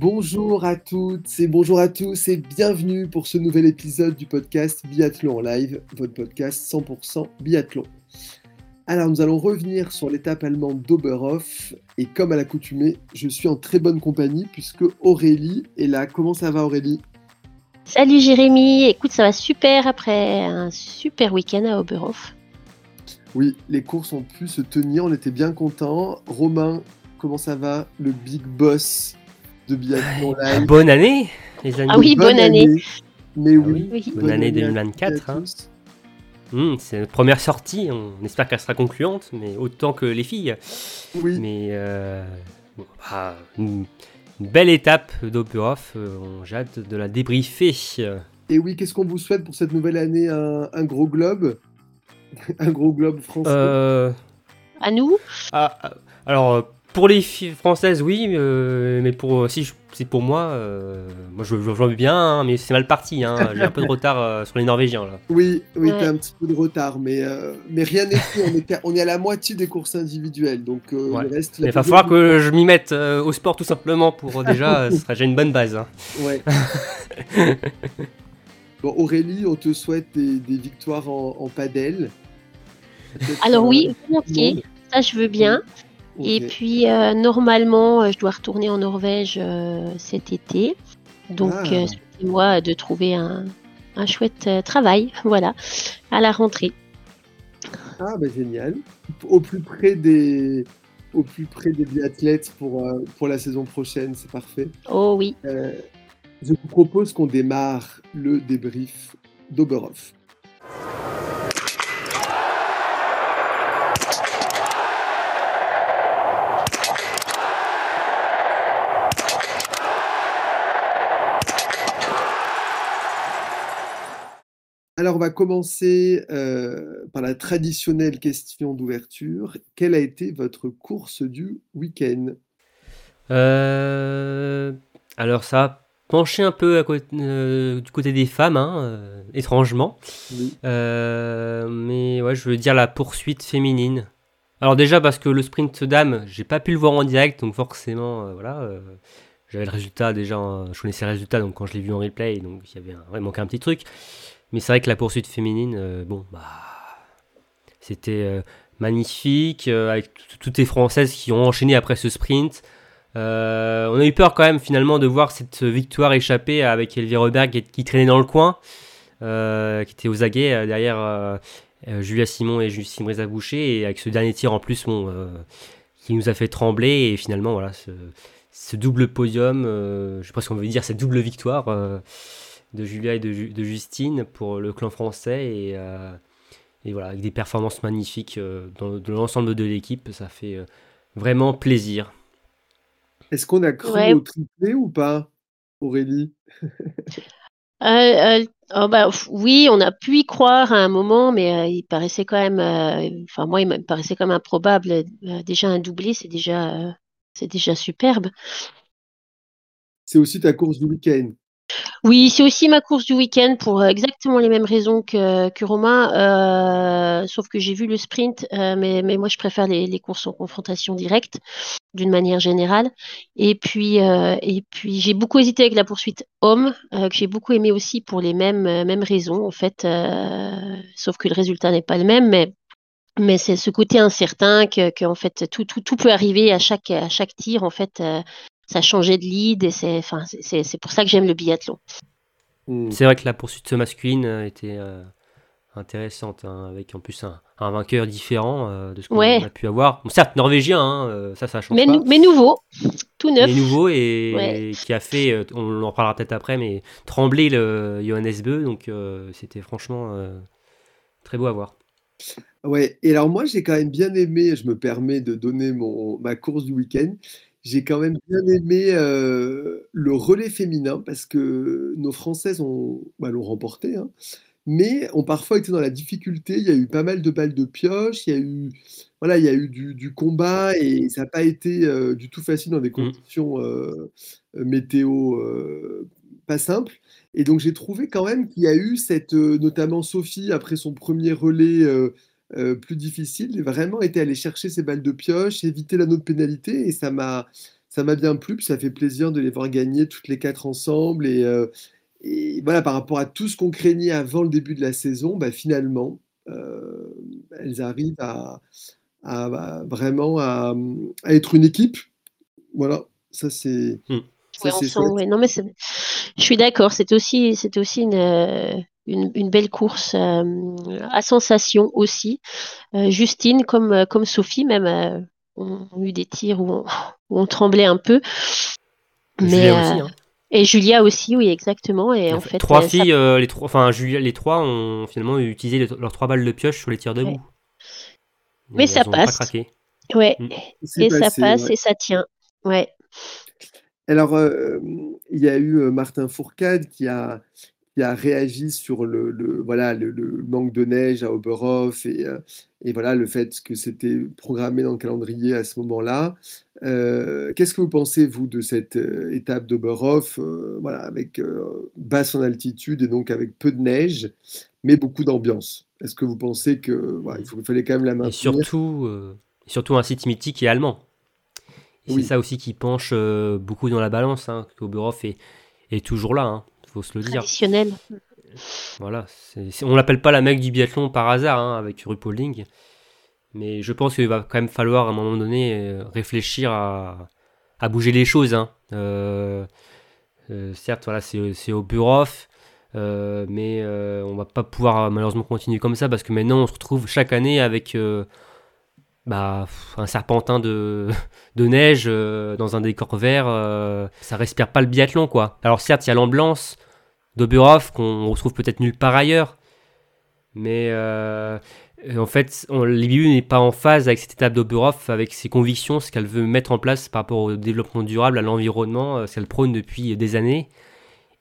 Bonjour à toutes et bonjour à tous et bienvenue pour ce nouvel épisode du podcast Biathlon en live, votre podcast 100% biathlon. Alors nous allons revenir sur l'étape allemande d'Oberhof et comme à l'accoutumée, je suis en très bonne compagnie puisque Aurélie est là. Comment ça va Aurélie? Salut Jérémy, écoute ça va super après un super week-end à Oberhof. Oui, les courses ont pu se tenir, on était bien contents. Romain, comment ça va? Le big boss? De biathlon live. Bonne année, les amis. Ah oui, bonne, année. Mais Ah oui, Oui. Bonne année à 2024, hein. Hum, c'est notre première sortie. On espère qu'elle sera concluante, mais autant que les filles. Oui, Mais euh, bon, bah, une, une belle étape d'Oberhof. euh, on- J'ai hâte de la débriefer. et oui, qu'est-ce qu'on vous souhaite pour cette nouvelle année? Un, un gros globe? Un gros globe français? Euh, À nous ah, ah, alors, euh, pour les filles françaises, oui, euh, mais pour si je- c'est pour moi, euh, moi je, je, je veux bien, hein, mais c'est mal parti. hein. J'ai un peu de retard euh, sur les Norvégiens là. Oui, oui, Ouais. t'as un petit peu de retard, mais, euh, mais rien n'est fait. On est, à- on est à la moitié des courses individuelles, donc euh, Ouais. le reste. Il va falloir que je m'y mette euh, au sport tout simplement pour euh, déjà, euh, ce sera déjà une bonne base. hein. Ouais. bon, Aurélie, on te souhaite des, des victoires en, en padel. Alors euh, oui, volontiers, ça je veux bien. Et puis euh, normalement, euh, je dois retourner en Norvège euh, cet été. Donc Ah. souhaitez-moi de trouver un, un chouette travail, voilà, à la rentrée. Ah, bah génial. Au plus près des, au plus près des biathlètes pour, euh, pour la saison prochaine, c'est parfait. Oh oui. Euh, je vous propose qu'on démarre le débrief d'Oberhof. Alors, on va commencer euh, par la traditionnelle question d'ouverture. Quelle a été votre course du week-end? Euh, alors ça a penché un peu à côté- euh, du côté des femmes, hein, étrangement. Oui. Mais ouais, je veux dire la poursuite féminine. Alors déjà parce que le sprint dame, j'ai pas pu le voir en direct, donc forcément, voilà, j'avais le résultat déjà, je connaissais le résultat, donc quand je l'ai vu en replay, donc il y avait, un, ouais, manquait un petit truc. Mais c'est vrai que la poursuite féminine, euh, bon, bah, c'était euh, magnifique, euh, avec toutes les Françaises qui ont enchaîné après ce sprint. On a eu peur quand même finalement de voir cette victoire échapper avec Elvira Roberg qui, traînait dans le coin, qui était aux aguets derrière Julia Simon et Justine Breza Boucher, et avec ce dernier tir en plus qui nous a fait trembler, et finalement voilà, ce, double podium, je sais pas ce qu'on veut dire, cette double victoire de Julia et de, Ju- de Justine pour le clan français, et, euh, et voilà, avec des performances magnifiques euh, dans, de l'ensemble de l'équipe, ça fait euh, vraiment plaisir. Est-ce qu'on a cru Ouais. au triplé ou pas, Aurélie? Euh, euh, oh bah, oui, on a pu y croire à un moment, mais euh, il paraissait quand même, euh, enfin moi, il me paraissait quand même improbable. Euh, déjà un doublé, c'est déjà, euh, c'est déjà superbe. C'est aussi ta course du week-end. Oui, c'est aussi ma course du week-end pour euh, exactement les mêmes raisons que, que Romain, euh, sauf que j'ai vu le sprint, euh, mais, mais moi je préfère les, les courses en confrontation directe d'une manière générale. Et puis, euh, et puis j'ai beaucoup hésité avec la poursuite homme, euh, que j'ai beaucoup aimé aussi pour les mêmes, euh, mêmes raisons en fait, sauf que le résultat n'est pas le même, mais mais c'est ce côté incertain que, que en fait tout, tout, tout peut arriver à chaque, à chaque tir en fait. Ça changeait de lead et c'est, enfin, c'est- c'est pour ça que j'aime le biathlon. Hmm. C'est vrai que la poursuite masculine euh, était euh, intéressante, hein, avec en plus un, un vainqueur différent euh, de ce qu'on Ouais. a pu avoir. Bon, certes, norvégien, hein, ça, ça change Mais, pas. mais nouveau, tout neuf. mais nouveau et Ouais. qui a fait, on en parlera peut-être après, mais trembler le Johannes Beu, donc euh, c'était franchement euh, très beau à voir. Ouais, et alors moi j'ai quand même bien aimé, je me permets de donner mon, ma course du week-end, j'ai quand même bien aimé euh, le relais féminin parce que nos Françaises ont, bah, l'ont remporté, hein, mais ont parfois été dans la difficulté. Il y a eu pas mal de balles de pioche, il y a eu, voilà, il y a eu du, du combat et ça n'a pas été euh, du tout facile dans des Mm. conditions euh, météo pas simples. Et donc j'ai trouvé quand même qu'il y a eu cette, notamment Sophie, après son premier relais euh, plus difficile, vraiment été allée chercher ses balles de pioche, éviter la note pénalité, et ça m'a ça m'a bien plu, puis ça fait plaisir de les voir gagner toutes les quatre ensemble. Et, euh, et voilà, par rapport à tout ce qu'on craignait avant le début de la saison, bah, finalement, euh, elles arrivent à, à- à vraiment à, à être une équipe. Voilà, ça c'est Mm. ça, Ouais, c'est ensemble, chouette. ouais. Non, mais c'est- je suis d'accord. C'est aussi, c'est aussi une, une, une belle course euh, à sensation aussi. Euh, Justine, comme, euh, comme Sophie, même, euh, ont, eu des tirs où on, où on tremblait un peu. Mais, Julia euh, aussi. Hein. et Julia aussi, oui, exactement. Et en fait, trois euh, ça- filles, euh, les trois, enfin Julia, les trois ont finalement utilisé les- leurs trois balles de pioche sur les tirs debout. Ouais. Mais ça passe. Pas ouais, Mm. C'est et ça passe ouais. et ça tient. Ouais. Alors, euh, il y a eu Martin Fourcade qui a, qui a réagi sur le, le- voilà, le, le manque de neige à Oberhof et, euh, et voilà, le fait que c'était programmé dans le calendrier à ce moment-là. Euh, Qu'est-ce que vous pensez, vous, de cette euh, étape d'Oberhof, euh, voilà, avec euh, basse en altitude et donc avec peu de neige, mais beaucoup d'ambiance? Est-ce que vous pensez que voilà, il fallait quand même la Et maintenir? surtout, euh, surtout un site mythique et allemand. Et Oui. C'est ça aussi qui penche beaucoup dans la balance. Hein, que Oberhof est, est toujours là, hein, faut se le dire. Traditionnel. Voilà, on l'appelle pas la mec du biathlon par hasard hein, avec RuPauling, mais je pense qu'il va quand même falloir à un moment donné euh, réfléchir à, à bouger les choses. hein. Euh, euh, certes, voilà, c'est au euh, mais on va pas pouvoir malheureusement continuer comme ça parce que maintenant on se retrouve chaque année avec bah, un serpentin de, neige euh, dans un décor vert. euh, ça respire pas le biathlon quoi. Alors certes, il y a l'ambiance d'Oberhof qu'on retrouve peut-être nulle part ailleurs. Mais euh, en fait, l'IBU n'est pas en phase avec cette étape d'Oberhof, avec ses convictions, ce qu'elle veut mettre en place par rapport au développement durable, à l'environnement, ce qu'elle prône depuis des années.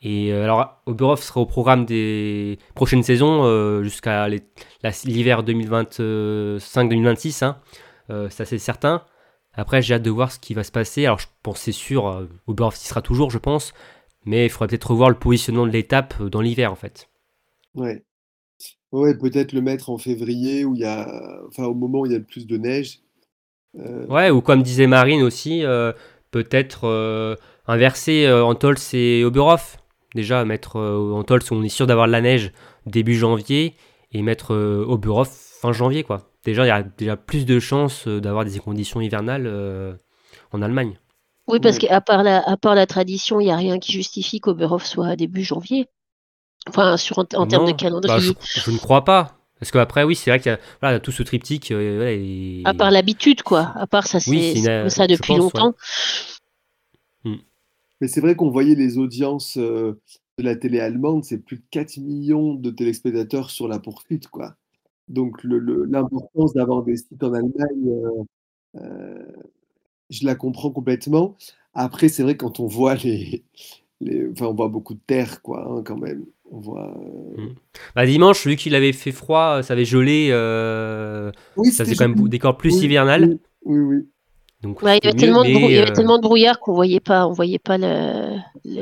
Et euh, alors, Oberhof sera au programme des prochaines saisons euh, jusqu'à l'hiver 2025-2026, hein. Euh, ça c'est certain. Après, j'ai hâte de voir ce qui va se passer. Alors, je pense c'est sûr, euh, Oberhof y sera toujours, je pense. Mais il faudrait peut-être revoir le positionnement de l'étape dans l'hiver, en fait. Ouais. Ouais, peut-être le mettre en février où il y a, enfin, au moment où il y a le plus de neige. Ouais, ou comme disait Marine aussi, peut-être inverser Antols et Oberhof. Déjà, mettre euh, Antols où on est sûr d'avoir de la neige début janvier et mettre euh, Oberhof fin janvier, quoi. Déjà, il y a déjà plus de chances euh, d'avoir des conditions hivernales euh, en Allemagne. Oui, parce qu'à part la, à part la tradition, il n'y a rien qui justifie qu'Oberhof soit début janvier. Enfin, sur, en, en termes de Non, bah, calendrier. je, je ne crois pas. Parce qu'après, oui, c'est vrai qu'il y a voilà, tout ce triptyque. euh, et- À part l'habitude, quoi. À part ça, c'est Oui, une- ça depuis pense, longtemps. Mais c'est vrai qu'on voyait les audiences euh, de la télé allemande, c'est plus de 4 millions de téléspectateurs sur la poursuite, quoi. Donc le- l'importance d'avoir des sites en Allemagne, euh, euh, je la comprends complètement. Après, c'est vrai quand on voit les, les- enfin, on voit beaucoup de terre, quoi, hein, quand même. On voit. euh, Bah, dimanche, vu qu'il avait fait froid, ça avait gelé. Oui, ça faisait quand même des corps plus Oui, hivernal. Oui, oui. Donc, Ouais, il y avait mieux, tellement de, mais, brou- il y avait euh, tellement de brouillard qu'on voyait pas, on voyait pas le, le-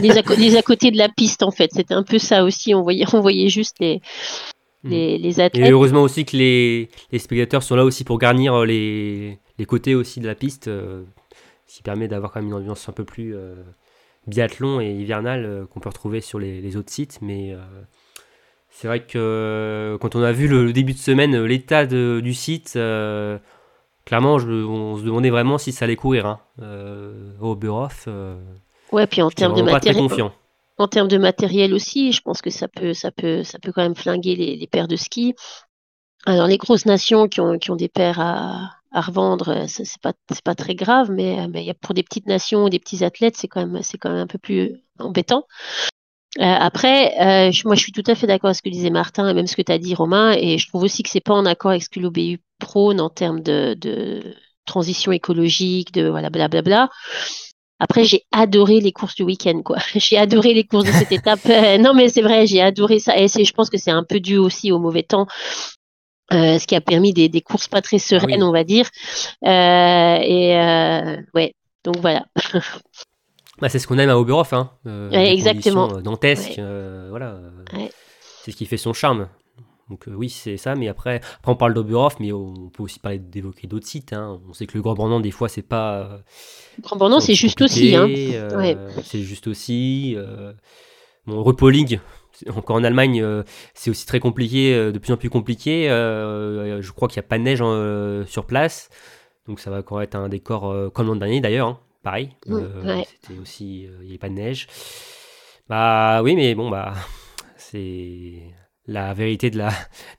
les, les à, les à côté de la piste, en fait. C'était un peu ça aussi. On voyait, on voyait juste les, Mm. les, les Et heureusement aussi que les, les spectateurs sont là aussi pour garnir euh, les, les côtés aussi de la piste, euh, ce qui permet d'avoir quand même une ambiance un peu plus euh, biathlon et hivernale euh, qu'on peut retrouver sur les, autres sites. Mais c'est vrai que quand on a vu le, le début de semaine l'état du site, clairement je- on se demandait vraiment si ça allait courir hein, euh, au Oberhof. Euh, Ouais, puis en termes de très matériel, confiant. en termes de matériel aussi, je pense que ça peut, ça peut, ça peut quand même flinguer les, les paires de ski. Alors les grosses nations qui ont, qui ont des paires à, à revendre, euh, c'est pas, c'est pas très grave, mais, mais pour des petites nations ou des petits athlètes, c'est quand même, c'est quand même un peu plus embêtant. Euh, après, euh, je- moi je suis tout à fait d'accord avec ce que disait Martin et même ce que tu as dit Romain, et je trouve aussi que c'est pas en accord avec ce que l'OBU prône en termes de, de, transition écologique, de voilà, blablabla. Après, j'ai adoré les courses du week-end, quoi. J'ai adoré les courses de cette étape. Euh, non, mais c'est vrai, j'ai adoré ça. Et je pense que c'est un peu dû aussi au mauvais temps. Euh, ce qui a permis des, des, courses pas très sereines, on va dire. Euh, et euh, ouais, donc voilà. bah, c'est ce qu'on aime à Oberhof, hein. Ouais, exactement. Dantesque, voilà. C'est ce qui fait son charme. Donc oui, c'est ça, mais après, après on parle d'Oberhof, mais on peut aussi parler d'évoquer d'autres sites. Hein. On sait que le Grand Bornand, des fois, c'est pas. Le Grand Bornand, c'est juste aussi. Hein. C'est juste aussi. Bon, Repolling, encore en Allemagne, c'est aussi très compliqué, de plus en plus compliqué. je crois qu'il n'y a pas de neige sur place. Donc ça va encore être un décor comme l'an dernier d'ailleurs, hein. pareil. C'était aussi, il n'y avait pas de neige. Bah oui, mais bon, bah c'est la vérité de la,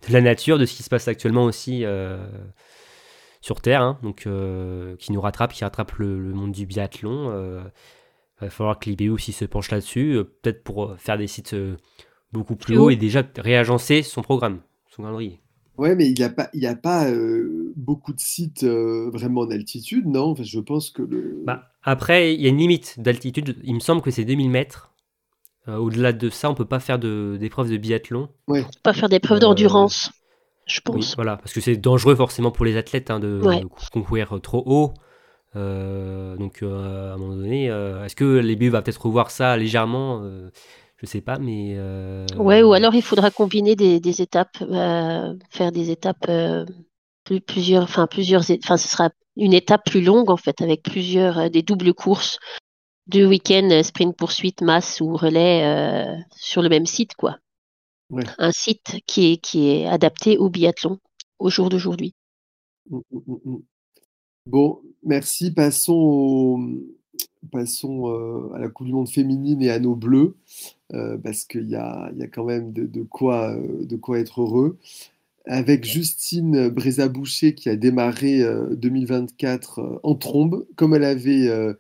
de la nature, de ce qui se passe actuellement aussi euh, sur Terre, hein. donc euh, qui nous rattrape, qui rattrape le, monde du biathlon. Euh, il va falloir que l'IBU aussi se penche là-dessus, peut-être pour faire des sites beaucoup plus hauts et déjà réagencer son programme, son calendrier. Ouais, mais il n'y a pas, il a pas beaucoup de sites vraiment en altitude, non? Enfin, Je pense que le. Bah, après, il y a une limite d'altitude. Il me semble que c'est 2000 mètres. Euh, au-delà de ça, on peut pas faire d'épreuves de, biathlon. Ouais. On peut pas faire d'épreuves d'endurance, je pense. Oui, voilà, parce que c'est dangereux forcément pour les athlètes hein, de, concourir trop haut. Euh, donc euh, à un moment donné, est-ce que les va peut-être revoir ça légèrement? Je sais pas, mais. Ouais, ou alors il faudra combiner des, étapes, faire des étapes plus, plusieurs, enfin plusieurs, enfin ce sera une étape plus longue en fait avec plusieurs des doubles courses deux week-ends euh, sprint poursuite, masse ou relais euh, sur le même site, quoi. Un site qui est, qui est adapté au biathlon au jour d'aujourd'hui. Mmh, mmh, mmh, bon, merci. Passons, Passons euh, à la Coupe du Monde féminine et à nos bleus, parce qu'il y a, y a, quand même de, quoi, de quoi être heureux. Avec Justine Brézaboucher qui a démarré 2024 en trombe, comme elle avait euh,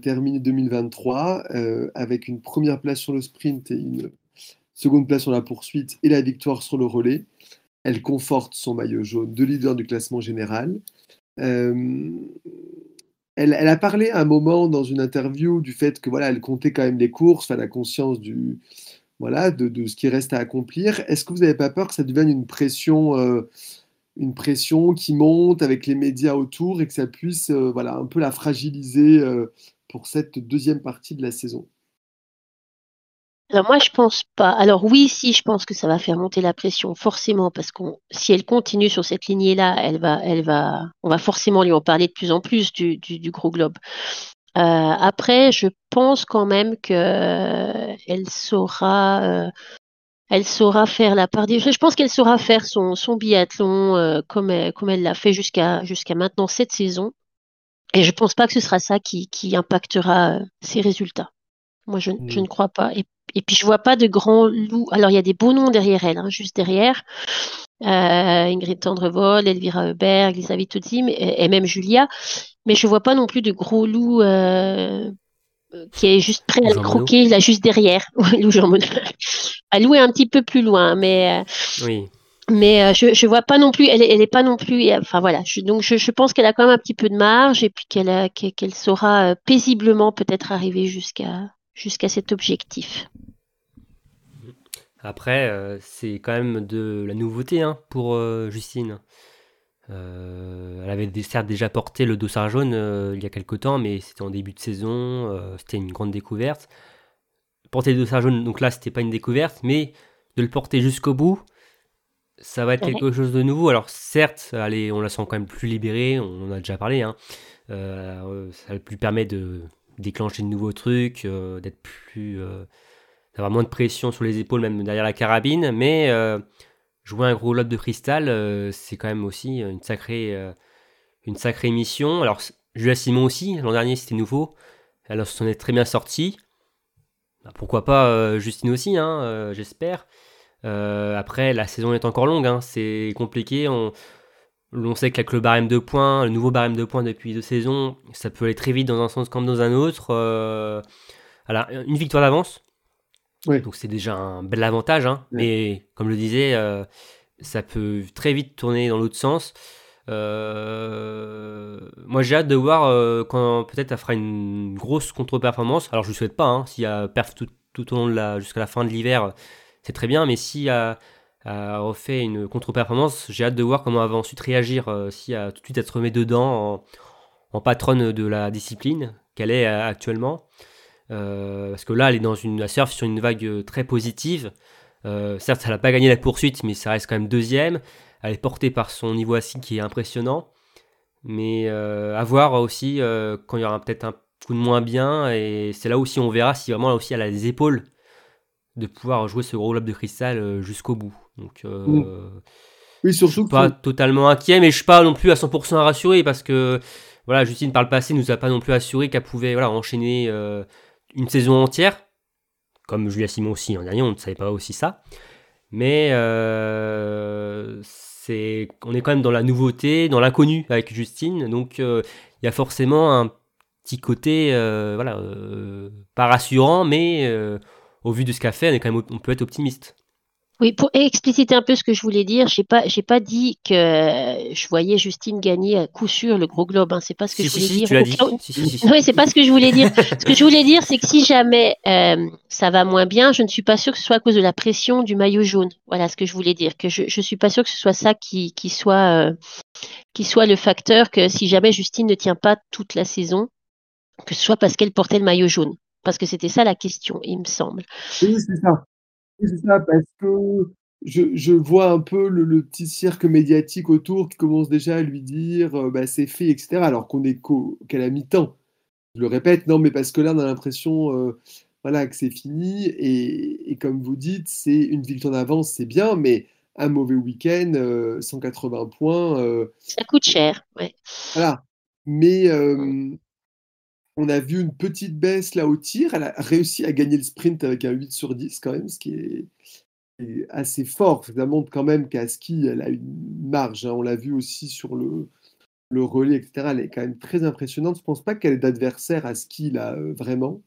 terminé 2023 euh, avec une première place sur le sprint et une seconde place sur la poursuite et la victoire sur le relais. Elle conforte son maillot jaune de leader du classement général. Euh, elle, a parlé à un moment dans une interview du fait que voilà, elle comptait quand même les courses, enfin, la conscience du, voilà, de, ce qui reste à accomplir. Est-ce que vous n'avez pas peur que ça devienne une pression, une pression qui monte avec les médias autour et que ça puisse voilà, un peu la fragiliser pour cette deuxième partie de la saison alors moi je pense pas. Alors oui, si je pense que ça va faire monter la pression forcément parce que si elle continue sur cette lignée là, elle va, elle va, on va forcément lui en parler de plus en plus du, gros globe. Euh, après, je pense quand même que euh, elle saura, euh, elle saura faire la part des. Je pense qu'elle saura faire son, son biathlon comme elle, comme elle l'a fait jusqu'à jusqu'à maintenant cette saison. Et je ne pense pas que ce sera ça qui, qui impactera euh, ses résultats. Moi, je, je, ne crois pas. Et, et, puis, je vois pas de grands loups. Alors, il y a des beaux noms derrière elle, hein, juste derrière. Euh, Ingrid Tendrevol, Elvira Heuberg, Elisabeth Tozzi, et, et, même Julia. Mais je vois pas non plus de gros loups euh, qui est juste prêt à le croquer, là, juste derrière. À louer un petit peu plus loin, mais. Euh, oui mais euh, je ne vois pas non plus, elle, elle est pas non plus, enfin voilà, je, donc je, je pense qu'elle a quand même un petit peu de marge et puis qu'elle qu'elle saura euh, paisiblement peut-être arriver jusqu'à jusqu'à cet objectif. Après, euh, c'est quand même de la nouveauté hein, pour Justine. Elle avait certes déjà porté le dossard jaune il y a quelques temps, mais c'était en début de saison, c'était une grande découverte. Porter le dossard jaune, donc là, c'était pas une découverte, mais de le porter jusqu'au bout, ça va être quelque chose de nouveau. Alors certes, allez, on la sent quand même plus libérée, on en a déjà parlé. Hein. Euh, ça lui permet de déclencher de nouveaux trucs, euh, d'être plus, euh, d'avoir moins de pression sur les épaules, même derrière la carabine. Mais jouer un gros lobe de cristal, c'est quand même aussi une sacrée, sacrée mission. Alors Julia Simon aussi, l'an dernier c'était nouveau, elle s'en est très bien sortie. Bah, pourquoi pas Justine aussi, hein, j'espère. Euh, après, la saison est encore longue, hein. c'est compliqué. On, sait qu'avec le barème de points, le nouveau barème de points depuis deux saisons, ça peut aller très vite dans un sens comme dans un autre. Euh, une victoire d'avance. Donc c'est déjà un bel avantage. Hein. Mais comme je le disais, euh, ça peut très vite tourner dans l'autre sens. Euh, moi, j'ai hâte de voir euh, quand peut-être elle fera une grosse contre-performance. Alors, je ne le souhaite pas. Hein, S'il y a perf tout, tout au long de la jusqu'à la fin de l'hiver, c'est très bien. Mais si elle, refait une contre-performance, j'ai hâte de voir comment elle va ensuite réagir. si elle tout de suite elle se remet dedans en, en patronne de la discipline qu'elle est actuellement. Euh, parce que là, elle est dans une, elle surfe sur une vague euh, très positive. Euh, certes, elle n'a pas gagné la poursuite, mais ça reste quand même deuxième. Elle est portée par son niveau assis qui est impressionnant. Mais à voir aussi quand il y aura peut-être un coup de moins bien. Et c'est là aussi on verra si vraiment là aussi elle a les épaules de pouvoir jouer ce gros globe de cristal jusqu'au bout. Donc euh, Mm. Oui, je surtout suis que pas totalement inquiet, mais je suis pas non plus à 100% rassuré parce que voilà, Justine par le passé nous a pas non plus assuré qu'elle pouvait voilà enchaîner euh, une saison entière, comme Julia Simon aussi en dernier, on ne savait pas aussi ça. Mais euh, c'est, on est quand même dans la nouveauté, dans l'inconnu avec Justine, donc euh, il y a forcément un petit côté euh, voilà pas rassurant, mais au vu de ce qu'a fait, on peut être optimiste. Oui, pour expliciter un peu ce que je voulais dire, j'ai pas, j'ai pas dit que je voyais Justine gagner à coup sûr le gros globe. Hein, c'est pas ce que Si, je voulais si, dire. tu dit. Si. Oui, c'est pas ce que je voulais dire. Ce que je voulais dire, c'est que si jamais euh, ça va moins bien, je ne suis pas sûre que ce soit à cause de la pression du maillot jaune. Voilà ce que je voulais dire. Que je, je suis pas sûre que ce soit ça qui, qui soit, euh, qui soit le facteur que si jamais Justine ne tient pas toute la saison, que ce soit parce qu'elle portait le maillot jaune. Parce que c'était ça la question, il me semble. Oui, c'est ça. C'est ça, parce que je, je vois un peu le, le petit cirque médiatique autour qui commence déjà à lui dire euh, bah, c'est fait, etc. Alors qu'on est qu'à la mi-temps. Je le répète, non, mais parce que là, on a l'impression euh, voilà, que c'est fini. Et, et comme vous dites, c'est une victoire d'avance, c'est bien, mais un mauvais week-end, euh, 180 points, euh, Ça coûte cher. Ouais. voilà. Mais on a vu une petite baisse là au tir. Elle a réussi à gagner le sprint avec un 8 sur 10 quand même, ce qui est, est assez fort. Ça montre quand même qu'à ski, elle a une marge. hein. On l'a vu aussi sur le, le relais, etc. Elle est quand même très impressionnante. Je pense pas qu'elle ait d'adversaire à ski là, euh, vraiment.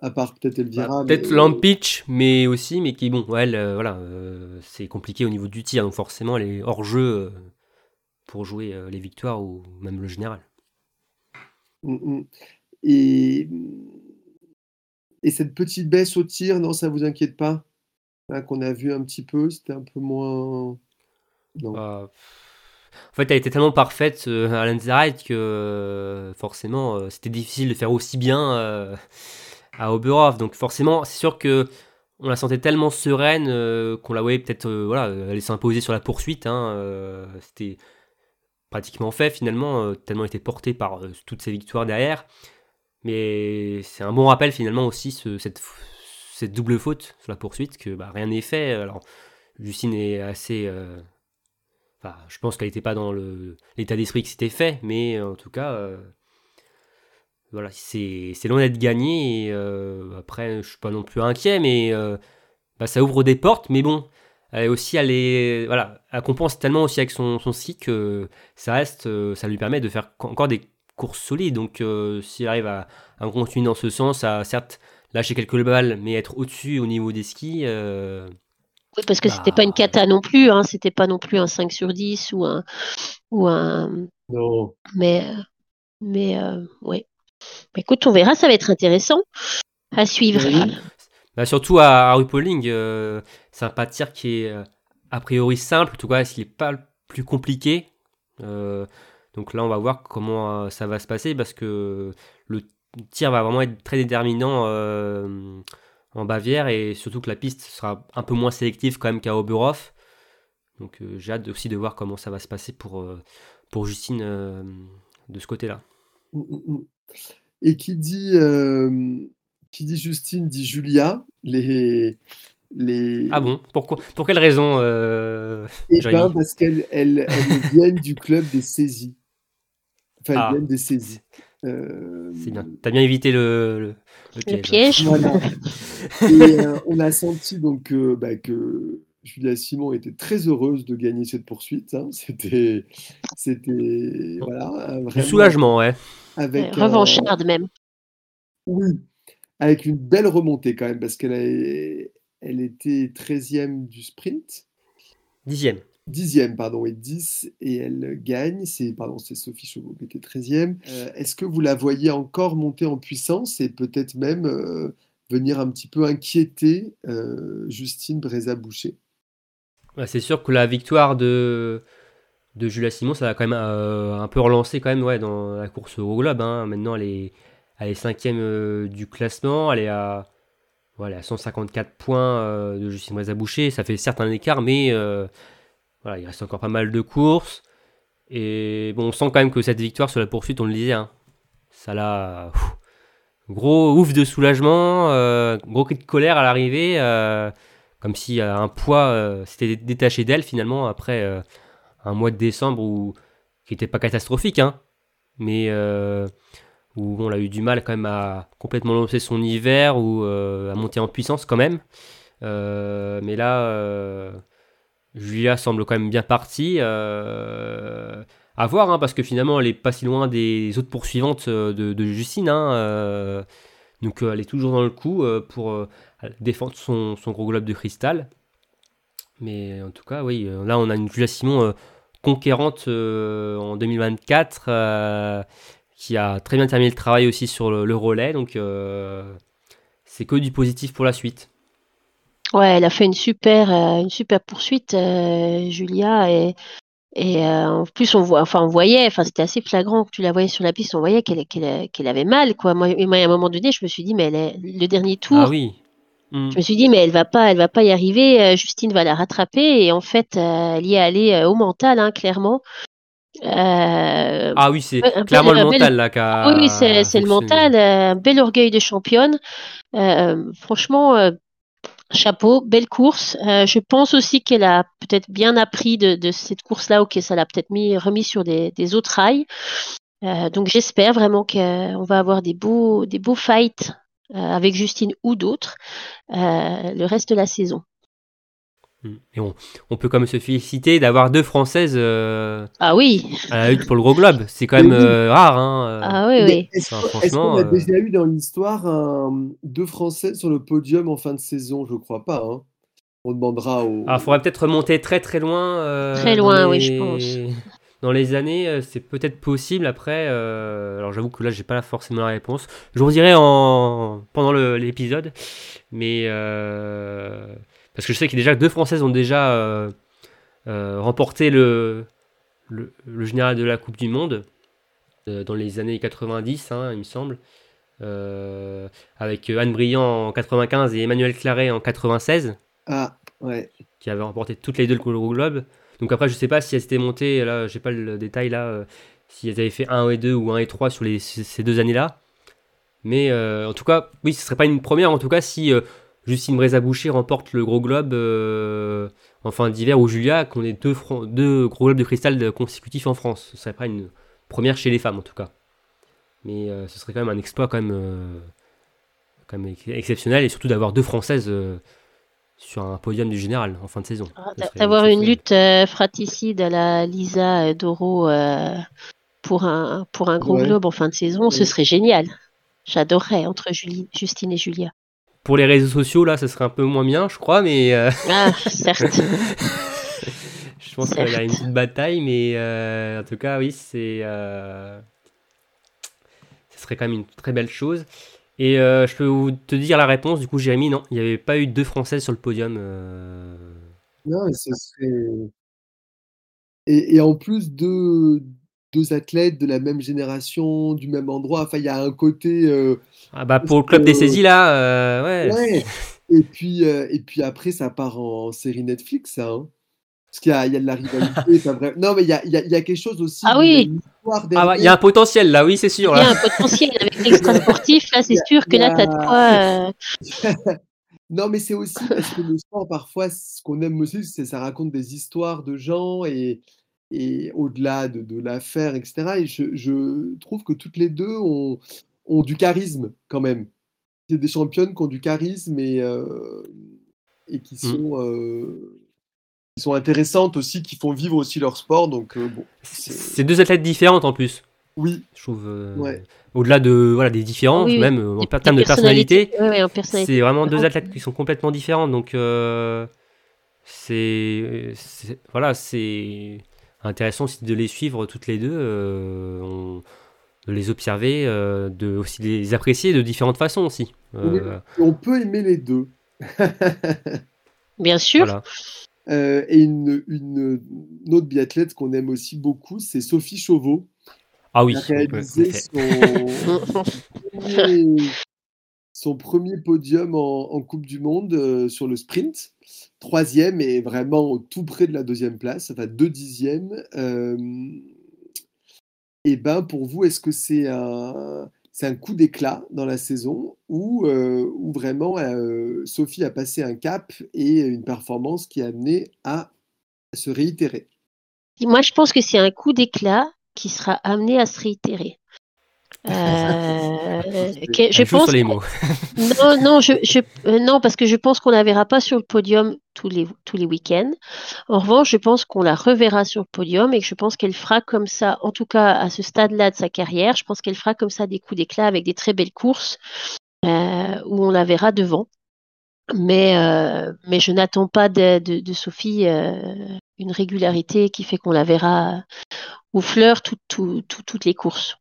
À part peut-être Elvira. Bah, Peut-être Lampitch, mais aussi, mais qui, bon, elle, euh, voilà, euh, c'est compliqué au niveau du tir, donc forcément, elle est hors jeu pour jouer les victoires ou même le général. Mm, mm. Et, et cette petite baisse au tir, non, ça vous inquiète pas Hein, Qu'on a vu un petit peu, c'était un peu moins. Non. Bah, en fait, elle était tellement parfaite euh, à Lanzerheide que euh, forcément, euh, c'était difficile de faire aussi bien euh, à Oberhof. Donc forcément, c'est sûr que on la sentait tellement sereine euh, qu'on la voyait peut-être euh, voilà, aller s'imposer sur la poursuite. hein, euh, c'était pratiquement fait finalement, euh, tellement elle était portée par euh, toutes ces victoires derrière. Mais c'est un bon rappel finalement aussi ce- cette, double faute sur la poursuite que bah, rien n'est fait. Alors Justine est assez euh, Enfin, je pense qu'elle n'était pas dans l'état d'esprit que c'était fait, mais en tout cas, euh, voilà, c'est loin d'être gagné. Et, euh, après, je suis pas non plus inquiet, mais bah, ça ouvre des portes. Mais bon, elle aussi, elle est, voilà, elle compense tellement aussi avec son, son que ça reste, ça lui permet de faire co- encore des courses solides. Donc, euh, si elle arrive à, à continuer dans ce sens, à certes lâcher quelques balles, mais être au-dessus au niveau des skis. euh, Oui, parce que c'était pas une Bah. cata non plus, hein, c'était pas non plus un 5 sur 10 ou un ou un Non. mais mais euh, ouais. Bah, écoute, on verra, ça va être intéressant à suivre. Oui. Bah, surtout à, à RuPaulling, euh, c'est un pas de tir qui est a priori simple, en tout cas, s'il n'est pas le plus compliqué? Euh, donc là, on va voir comment euh, ça va se passer parce que le tir va vraiment être très déterminant euh, en Bavière et surtout que la piste sera un peu moins sélective quand même qu'à Oberhof. Donc euh, j'ai hâte aussi de voir comment ça va se passer pour, Justine de ce côté-là. Et qui dit, qui dit Justine dit Julia. Les, les... Ah bon? Pourquoi? Pour quelle raison euh, Eh ben, parce qu'elles elles, elles viennent du club des saisies. Enfin, elles Ah. viennent des saisies. Euh, C'est bien. T'as bien évité le, le, Le piège. piège. Voilà. Et euh, on a senti donc bah, que Julia Simon était très heureuse de gagner cette poursuite. hein. C'était, c'était voilà, vraiment soulagement, ouais. avec Ouais, un- revancharde même. oui, avec une belle remontée quand même parce qu'elle a- elle était 13e du sprint. Dixième. dixième, pardon, et 10, et elle gagne. C'est pardon, c'est Sophie Chauveau qui était 13e. Euh, Est-ce que vous la voyez encore monter en puissance et peut-être même euh, venir un petit peu inquiéter euh, Justine Bréza-Boucher Ouais, c'est sûr que la victoire de, de Julia Simon, ça va quand même un peu relancer quand même ouais, dans la course au globe. hein. Maintenant, elle est, elle est cinquième du classement. Elle est à, voilà, à 154 points euh, de Justine Brézaboucher. Ça fait certes un écart, mais euh, voilà, il reste encore pas mal de courses. Et bon, on sent quand même que cette victoire sur la poursuite, on le disait, hein, ça l'a. Gros ouf de soulagement, euh, gros cri de colère à l'arrivée. comme si un poids s'était détaché d'elle finalement après un mois de décembre où, qui n'était pas catastrophique, hein, mais où on a eu du mal quand même à complètement lancer son hiver ou euh, à monter en puissance quand même. Euh, mais là, euh, Julia semble quand même bien partie. À voir, hein, parce que finalement, elle est pas si loin des autres poursuivantes de, Justine. hein, donc, elle est toujours dans le coup pour défendre son, gros globe de cristal. Mais en tout cas, oui, là, on a une Julia Simon conquérante en 2024 euh, qui a très bien terminé le travail aussi sur le, le relais. Donc, euh, c'est que du positif pour la suite. Ouais, elle a fait une super, euh, une super poursuite, euh, Julia, et, et en plus on voit, enfin on voyait, enfin c'était assez flagrant que tu la voyais sur la piste, on voyait qu'elle qu'elle qu'elle avait mal, quoi. Moi, et moi, à un moment donné, je me suis dit, mais elle est, le dernier tour, Ah oui. Mm. je me suis dit, mais elle va pas, elle va pas y arriver. Justine va la rattraper, et en fait, elle y est allée au mental, hein, clairement. Euh, Ah oui, c'est bel- clairement le bel- mental là qui a oui, oui, c'est c'est le mental, euh, un bel orgueil de championne. Euh, franchement, euh, chapeau, belle course. Euh, je pense aussi qu'elle a peut-être bien appris de, de cette course-là, ok, ça l'a peut-être mis remis sur des, des autres rails. Euh, donc j'espère vraiment qu'on va avoir des beaux, des beaux fights euh, avec Justine ou d'autres euh, le reste de la saison. Mm. Et on, on peut quand même se féliciter d'avoir deux Françaises euh, Ah oui, à la lutte pour le gros globe. C'est quand même Oui, oui. euh, rare. Hein, euh. ah oui, oui. Est-ce Enfin, qu'on a euh, déjà eu dans l'histoire un- deux Français sur le podium en fin de saison? Je crois pas. hein. On demandera au. Alors, il faudrait peut-être remonter très très loin. euh, Très loin, les- oui, je pense. Dans les années, c'est peut-être possible. Après, euh, alors j'avoue que là, j'ai pas forcément la réponse. Je vous dirai en pendant l'épisode, mais euh, parce que je sais a déjà deux Françaises ont déjà euh, euh, remporté le, le le général de la Coupe du Monde euh, dans les années 90, hein, il me semble. Avec Anne Briand en 95 et Emmanuel Claret en 96 Ah, ouais. qui avaient remporté toutes les deux le Gros Globe. Donc après, je sais pas si elles s'étaient montées, là, j'ai pas le détail là, si elles avaient fait 1 et 2 ou 1 et 3 sur les, ces deux années-là. Mais en tout cas, oui, ce serait pas une première, en tout cas, si Justine Brézaboucher remporte le Gros Globe euh, en fin d'hiver ou Julia, qu'on ait deux, Gros Globes de cristal consécutifs en France. Ce serait pas une première chez les femmes, en tout cas. Mais euh, ce serait quand même un exploit quand même, euh, quand même ex- exceptionnel, et surtout d'avoir deux Françaises euh, sur un podium du général en fin de saison. Ah, D'avoir une lutte euh, fratricide à la Lisa Doro euh, pour un, pour un gros Ouais. globe en fin de saison, ce serait génial. J'adorerais entre Julie, Justine et Julia. Pour les réseaux sociaux, là, ce serait un peu moins bien, je crois, mais euh, Ah, certes. je pense qu'il y a une petite bataille, mais euh, en tout cas, oui, c'est. euh, ce serait quand même une très belle chose. Et euh, je peux vous te dire la réponse, du coup, Jérémy, non, il n'y avait pas eu deux Françaises sur le podium. euh, Non, mais ce serait. Et, et en plus, deux, deux athlètes de la même génération, du même endroit. Enfin, il y a un côté. euh, Ah bah pour le club des saisies, là, euh, ouais. Ouais. Et puis, euh, et puis après, ça part en série Netflix, ça. hein. Parce qu'il y a, il y a de la rivalité. ça, bref. Non, mais il y a, il y a- il y a quelque chose aussi. Ah oui. Ah bah, il y a un potentiel, là, oui, c'est sûr. Il y a Là. un potentiel avec l'extra sportif, là, c'est sûr que là, t'as de quoi. euh, Non, mais c'est aussi parce que le sport, parfois, ce qu'on aime aussi, c'est ça raconte des histoires de gens et, et au-delà de, de l'affaire, etc. Et je, je trouve que toutes les deux ont, ont du charisme quand même. C'est des championnes qui ont du charisme et, euh, et qui Mm. sont, euh, qui sont intéressantes aussi, qui font vivre aussi leur sport. Donc, euh, bon, c'est- deux athlètes différentes en plus, oui, je trouve. euh, Ouais. Au-delà de voilà, des différences, Oui, oui. même en termes de personnalité. Ouais, ouais. C'est vraiment deux athlètes qui sont complètement différents, donc euh, c'est- voilà, c'est intéressant aussi de les suivre toutes les deux, euh, on- de les observer, euh, de aussi les apprécier de différentes façons aussi. Euh, On peut aimer les deux. Bien sûr. voilà. Euh, et une, une, une autre biathlète qu'on aime aussi beaucoup, c'est Sophie Chauveau. Ah oui, qui a réalisé son, premier, son premier podium en, en Coupe du Monde euh, sur le sprint. Troisième et vraiment tout près de la deuxième place, enfin deux dixièmes. Euh, et ben pour vous, est-ce que c'est un, coup d'éclat dans la saison ou, euh, vraiment euh, Sophie a passé un cap et une performance qui a amené à se réitérer? Moi, je pense que c'est un coup d'éclat qui sera amené à se réitérer. Euh, je pense sur les mots. Non, non, je, je- euh, non, parce que je pense qu'on la verra pas sur le podium tous les, tous les week-ends. En revanche, je pense qu'on la reverra sur le podium et que je pense qu'elle fera comme ça, en tout cas à ce stade-là de sa carrière, je pense qu'elle fera comme ça des coups d'éclat avec des très belles courses euh, où on la verra devant. Mais, euh, mais je n'attends pas de, de, de Sophie euh, une régularité qui fait qu'on la verra au fleur tout- tout- tout- toutes les courses.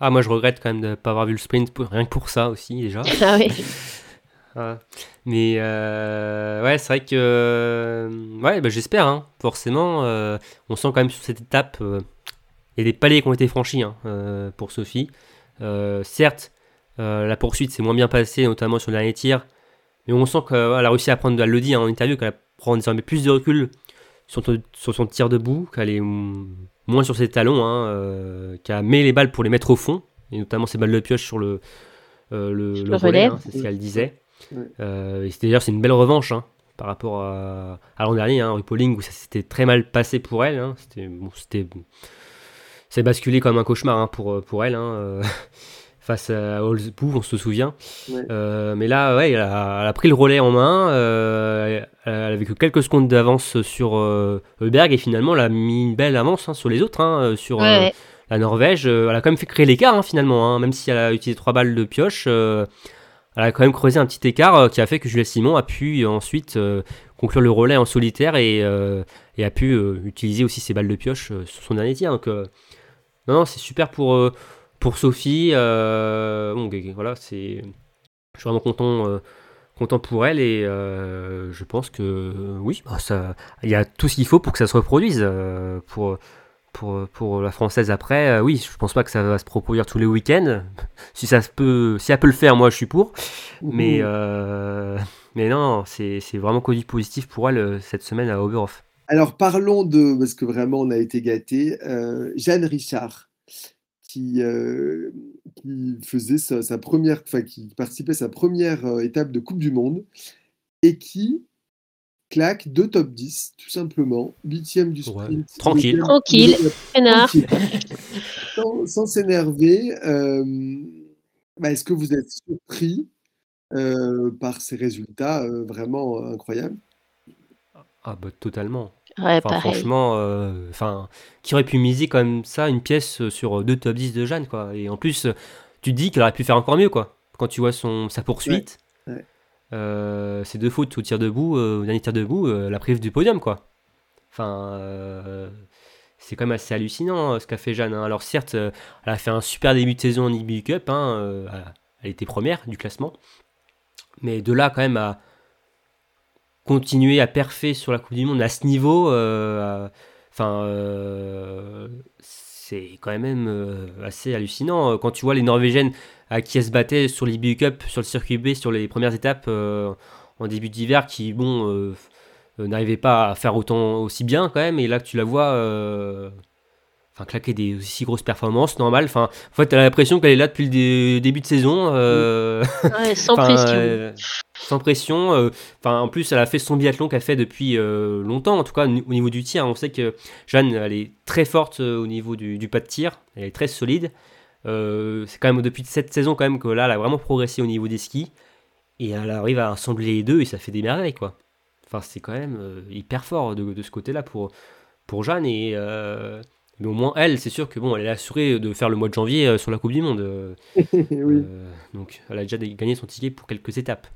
Ah, moi je regrette quand même de ne pas avoir vu le sprint, pour- rien que pour ça aussi déjà. Ah oui. Ah. Mais euh, ouais, c'est vrai que euh, ouais, bah, j'espère, hein, forcément. euh, on sent quand même sur cette étape, il y a des paliers qui ont été franchis hein, pour Sophie. Certes, la poursuite s'est moins bien passée, notamment sur le dernier tir, mais on sent qu'elle a réussi à prendre, elle le dit hein, en interview, qu'elle prend désormais plus de recul sur, sur son tir debout, qu'elle est mm, moins sur ses talons, hein, euh, qu'elle met les balles pour les mettre au fond, et notamment ses balles de pioche sur le, euh, le, le le relais, relais. hein, c'est ce qu'elle disait. Euh, et d'ailleurs, c'est une belle revanche hein, par rapport à, à l'an dernier, hein, où ça s'était très mal passé pour elle. hein. C'était, bon, c'était, c'est basculé comme un cauchemar hein, pour, pour elle. hein, face à Holzbou, on se souvient. Ouais. Euh, mais là, ouais, elle a, elle a pris le relais en main. euh, elle avait que quelques secondes d'avance sur euh, et finalement, elle a mis une belle avance hein, sur les autres, hein, sur Ouais, euh, ouais. la Norvège. elle a quand même fait créer l'écart hein, finalement, hein, même si elle a utilisé trois balles de pioche. euh, elle a quand même creusé un petit écart qui a fait que Julia Simon a pu ensuite conclure le relais en solitaire et, et a pu utiliser aussi ses balles de pioche sur son dernier tir. Donc, non, non, c'est super pour, pour Sophie. euh, bon, voilà, c'est, je suis vraiment content, euh, content pour elle et euh, je pense que euh, oui, bah, ça, il y a tout ce qu'il faut pour que ça se reproduise euh, pour. Pour, pour la française après, oui, je pense pas que ça va se reproduire tous les week-ends. Si ça se peut, si elle peut le faire, moi je suis pour. Mais, mais non, c'est c'est vraiment que du positif pour elle cette semaine à Oberhof. Alors parlons de, parce que vraiment on a été gâtés, euh, Jeanne Richard, qui, euh, qui faisait sa, sa première, enfin qui participait à sa première euh, étape de Coupe du Monde et qui claque deux top 10, tout simplement, huitième du Ouais, sprint. tranquille. Tranquille. Tranquille. sans sans s'énerver. euh, bah, Est-ce que vous êtes surpris euh, par ces résultats euh, vraiment incroyables? Ah bah totalement. Ouais, Enfin, pareil. franchement, euh, enfin, qui aurait pu miser comme ça une pièce euh, sur deux top 10 de Jeanne, quoi. Et en plus, euh, tu te dis qu'elle aurait pu faire encore mieux, quoi. Quand tu vois son, sa poursuite, Ouais, ouais. euh, ses deux fautes au tir debout, euh, au dernier tir debout, euh, la prive du podium, quoi. Enfin, euh, c'est quand même assez hallucinant euh, ce qu'a fait Jeanne. hein. Alors certes, euh, elle a fait un super début de saison en IBU Cup, hein, euh, elle- elle était première du classement. Mais de là quand même à continuer à perfer sur la Coupe du Monde à ce niveau, euh, enfin, euh, c'est quand même euh, assez hallucinant. Quand tu vois les Norvégiennes à qui elle se battait sur l'IBU Cup, sur le circuit B, sur les premières étapes en début d'hiver, qui, bon, n'arrivaient pas à faire autant aussi bien quand même, et là que tu la vois enfin, claquer des aussi grosses performances, normal. Enfin, en fait, tu as l'impression qu'elle est là depuis le dé- début de saison. euh, Ouais, sans pression. euh, sans pression. euh, Enfin, en plus, elle a fait son biathlon qu'elle fait depuis euh, longtemps, en tout cas au au niveau du tir. On sait que Jeanne, elle est très forte euh, au niveau du, du pas de tir. Elle est très solide. Euh, c'est quand même depuis cette saison quand même que là, elle a vraiment progressé au niveau des skis. Et elle arrive à assembler les deux et ça fait des merveilles, quoi. Enfin, c'est quand même euh, hyper fort de, de ce côté-là pour, pour Jeanne. Et, euh, mais au moins, elle, c'est sûr que bon, elle est assurée de faire le mois de janvier euh, sur la Coupe du Monde. euh, Oui. euh, donc, elle a déjà gagné son ticket pour quelques étapes.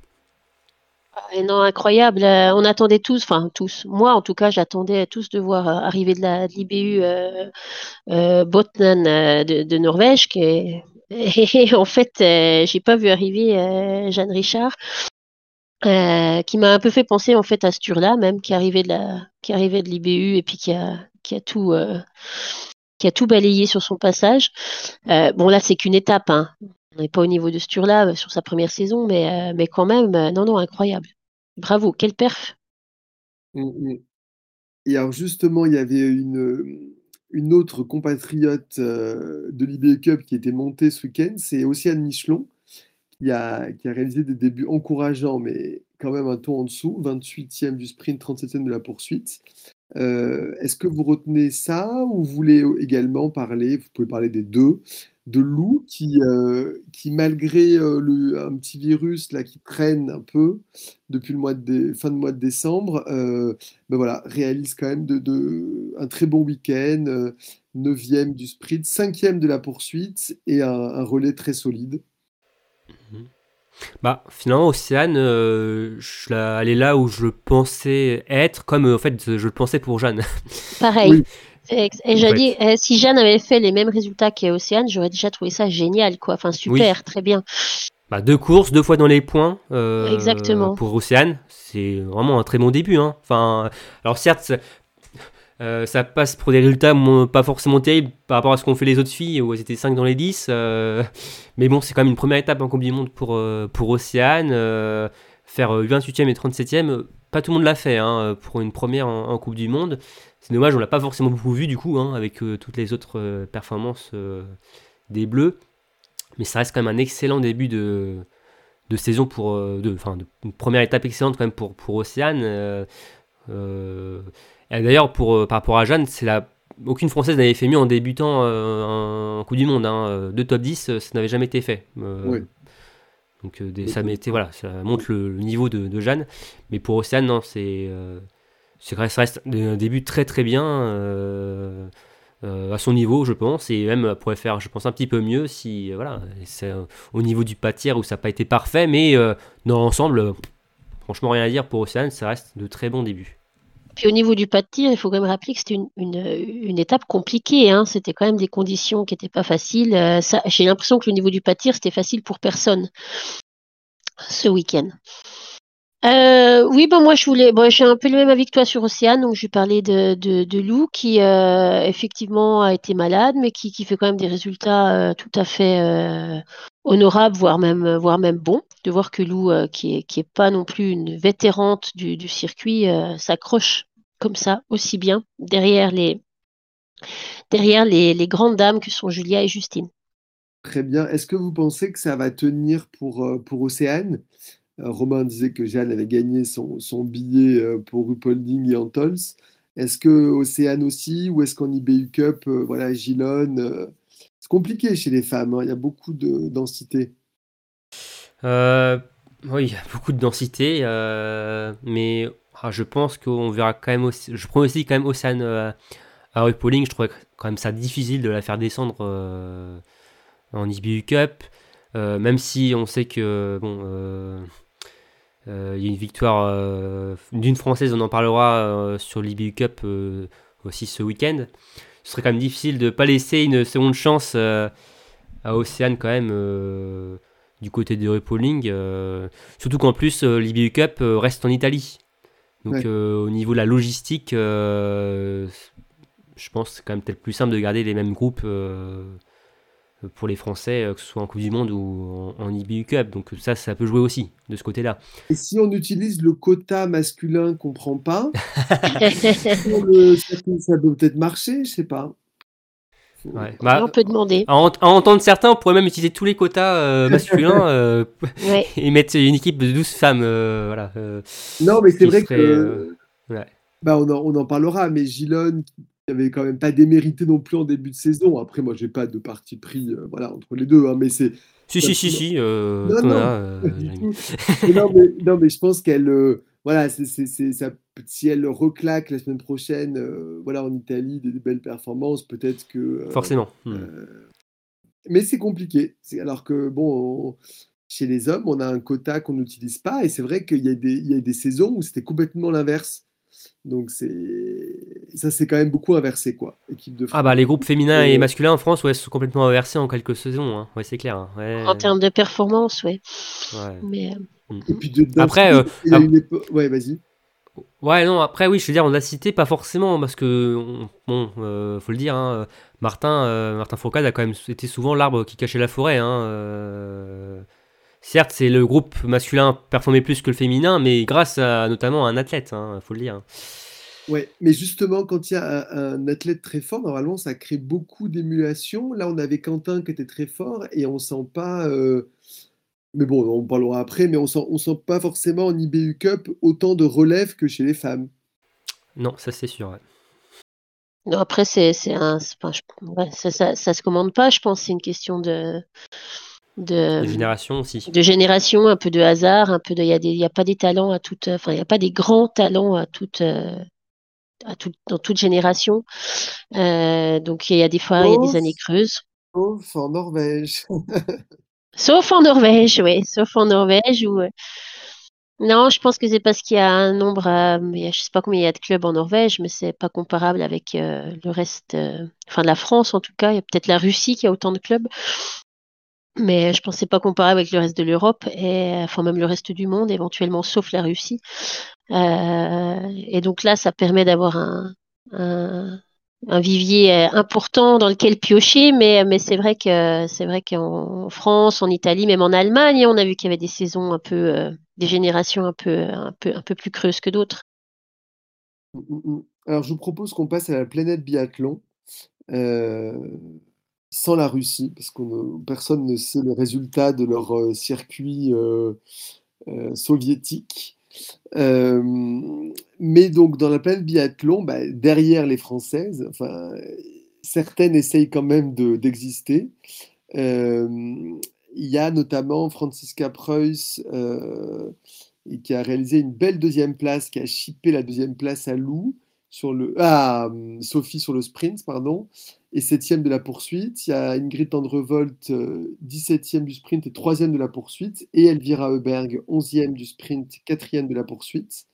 Ah, non, incroyable. Euh, on attendait tous, enfin tous, moi en tout cas, j'attendais tous de voir euh, arriver de l'IBU euh, Botnan de, Norvège. Qui Et, en fait, j'ai pas vu arriver Jeanne Richard, qui m'a un peu fait penser en fait à ce là même, qui arrivait de la, qui arrivait de l'IBU et puis qui a, qui a tout, qui a tout balayé sur son passage. bon là, c'est qu'une étape, hein. On n'est pas au niveau de ce euh, sur sa première saison, mais, euh, mais quand même, euh, non, non, incroyable. Bravo, quel perf. Mmh, mmh. Et alors justement, il y avait une, une autre compatriote de l'IBE Cup qui était montée ce week-end, c'est Océane Michelon, qui a, qui a réalisé des débuts encourageants, mais quand même un ton en dessous, 28e du sprint, 37e de la poursuite. Est-ce que vous retenez ça ou vous voulez également parler, vous pouvez parler des deux, de Lou qui, euh, qui malgré euh, un petit virus là qui traîne un peu depuis le mois de fin de mois de décembre, euh, ben voilà, réalise quand même de, un très bon week-end, 9e du sprint, 5e de la poursuite et un, relais très solide. Mhm. Bah, finalement, Océane, je elle est là où je pensais être, comme en fait je le pensais pour Jeanne. Pareil. Et j'ai dit, eh, si Jeanne avait fait les mêmes résultats qu'Océane, j'aurais déjà trouvé ça génial, quoi. Enfin, super, très bien. Bah, deux courses, deux fois dans les points. Euh, Exactement. Pour Océane, c'est vraiment un très bon début. Hein. Enfin, alors certes, euh, ça passe pour des résultats pas forcément terribles par rapport à ce qu'ont fait les autres filles, où elles étaient 5 dans les 10. Euh, mais bon, c'est quand même une première étape en Coupe du Monde pour, pour Océane. faire 28e et 37e, pas tout le monde l'a fait hein, pour une première en Coupe du Monde. C'est dommage, on l'a pas forcément beaucoup vu du coup, hein, avec euh, toutes les autres euh, performances euh, des Bleus. Mais ça reste quand même un excellent début de, de saison pour. enfin, une première étape excellente quand même pour, pour Océane. D'ailleurs, pour, par rapport à Jeanne, c'est la. Aucune Française n'avait fait mieux en débutant en Coupe du Monde. Hein. Deux top 10, ça n'avait jamais été fait. Donc ça, voilà, ça montre le, niveau de, de, Jeanne. Mais pour Océane, non, c'est c'est ça reste un début très très bien euh, euh, à son niveau, je pense, et même pourrait faire, je pense, un petit peu mieux si, voilà, c'est au niveau du pâtière où ça n'a pas été parfait, mais euh, dans l'ensemble, franchement, rien à dire pour Océane, ça reste de très bons débuts. Puis au niveau du pas de tir, il faut quand même rappeler que c'était une, étape compliquée. Hein. C'était quand même des conditions qui n'étaient pas faciles. J'ai l'impression que le niveau du pas de tir, c'était facile pour personne ce week-end. Euh, oui, bon, moi je voulais, bon, j'ai un peu le même avis que toi sur Océane, donc je parler de, de, Lou qui euh, effectivement a été malade, mais qui, qui fait quand même des résultats euh, tout à fait honorables, voire même, voire même bons. De voir que Lou, qui est, qui est pas non plus une vétérante du, circuit, s'accroche comme ça aussi bien derrière les, derrière les, grandes dames que sont Julia et Justine. Très bien. Est-ce que vous pensez que ça va tenir pour, pour Océane? Romain disait que Jeanne avait gagné son, billet euh, pour Rupolding et Antols. Est-ce que Océane aussi, ou est-ce qu'en IBU Cup, euh, voilà, C'est compliqué chez les femmes, hein, il y a beaucoup de densité. oui, il y a beaucoup de densité, mais ah, je pense qu'on verra quand même aussi. Je prends aussi quand même Océane à Rupolding. Je trouvais quand même ça difficile de la faire descendre en IBU Cup. même si on sait que bon, euh, il y a une victoire euh, d'une Française, on en parlera euh, sur l'IBU Cup aussi ce week-end. Ce serait quand même difficile de ne pas laisser une seconde chance à Océane quand même du côté de Repolling. surtout qu'en plus, l'IBU Cup reste en Italie. Donc au niveau de la logistique, je pense que c'est quand même peut-être plus simple de garder les mêmes groupes pour les Français, euh, que ce soit en Coupe du Monde ou en, IBU Cup. Donc ça, ça peut jouer aussi de ce côté-là. Et si on utilise le quota masculin qu'on prend pas, ça, peut peut-être marcher, je sais pas. Bah, on peut demander. À, entendre certains, on pourrait même utiliser tous les quotas euh, masculins euh, et mettre une équipe de 12 femmes. voilà, non, mais c'est vrai que. Bah, on, en, on en parlera, mais Gilone, il avait quand même pas démérité non plus en début de saison. Après, moi, j'ai pas de parti pris euh, voilà, entre les deux, hein, mais c'est. Si, si, si, si, euh, non, euh, non. mais, non, mais, je pense qu'elle. voilà, c'est, ça, si elle reclaque la semaine prochaine, voilà, en Italie, des, belles performances, peut-être que. Forcément. Hmm. mais c'est compliqué. Alors que, bon, chez les hommes, on a un quota qu'on n'utilise pas. Et c'est vrai qu'il y, il y a des saisons où c'était complètement l'inverse. Donc c'est ça, c'est quand même beaucoup inversé, quoi. Équipe de Ah bah les groupes féminins et Euh, masculins en France ouais, sont complètement inversés en quelques saisons. hein. Ouais, c'est clair. hein. Ouais, En termes de performance, ouais. ouais. Mais euh, Et puis de- Après, euh, il y a ah- une épo- Ouais, vas-y. Ouais, non, après, oui, je veux dire, on l'a cité, pas forcément, parce que, on- bon, euh, faut le dire, hein, Martin, euh, Martin Fourcade a quand même été souvent l'arbre qui cachait la forêt. Hein, euh. Certes, c'est le groupe masculin performé plus que le féminin, mais grâce à notamment à un athlète, hein, faut le dire. Ouais, mais justement, quand il y a un, un athlète très fort, normalement, ça crée beaucoup d'émulation. Là, on avait Quentin qui était très fort et on sent pas. euh, Mais bon, on parlera après, mais on sent, on sent pas forcément en IBU Cup autant de relève que chez les femmes. Non, ça c'est sûr. ouais. non, après, c'est c'est un. c'est pas- je- ouais, ça, ça, ça se commande pas, je pense. C'est une question de. De, Les générations aussi. de génération, un peu de hasard, un peu de. Il y a des, il y a pas des talents à toute. Enfin, il y a pas des grands talents à toute. euh, à tout, dans toute génération. Euh, donc il y a des fois, il y a des Sauf- années creuses. Sauf en Norvège. Sauf en Norvège, oui, sauf en Norvège où. euh, Non, je pense que c'est parce qu'il y a un nombre, euh, mais je sais pas combien il y a de clubs en Norvège, mais c'est pas comparable avec euh, le reste, euh, enfin de la France en tout cas. Il y a peut-être la Russie qui a autant de clubs, mais je c'est pas comparable avec le reste de l'Europe et enfin même le reste du monde éventuellement, sauf la Russie. Euh, et donc là, ça permet d'avoir un, vivier euh, important dans lequel piocher, mais, c'est vrai que c'est vrai qu'en France, en Italie, même en Allemagne, on a vu qu'il y avait des saisons un peu, euh, des générations un peu, un peu, un peu plus creuses que d'autres. Mm, mm, mm. Alors, je vous propose qu'on passe à la planète biathlon sans la Russie, parce que personne ne sait le résultat de leur euh, circuit euh, euh, soviétique. Mais donc, dans la planète biathlon, bah, derrière les Françaises, enfin, certaines essayent quand même de- d'exister. Il y a notamment Franziska Preuss qui a réalisé une belle deuxième place, qui a chippé la deuxième place à Lou sur le ah, Sophie sur le sprint, pardon, et septième de la poursuite. Il y a Ingrid Tendrevolt, euh, 17e du sprint et troisième de la poursuite, et Elvira Heuberg, 11e du sprint, quatrième de la poursuite.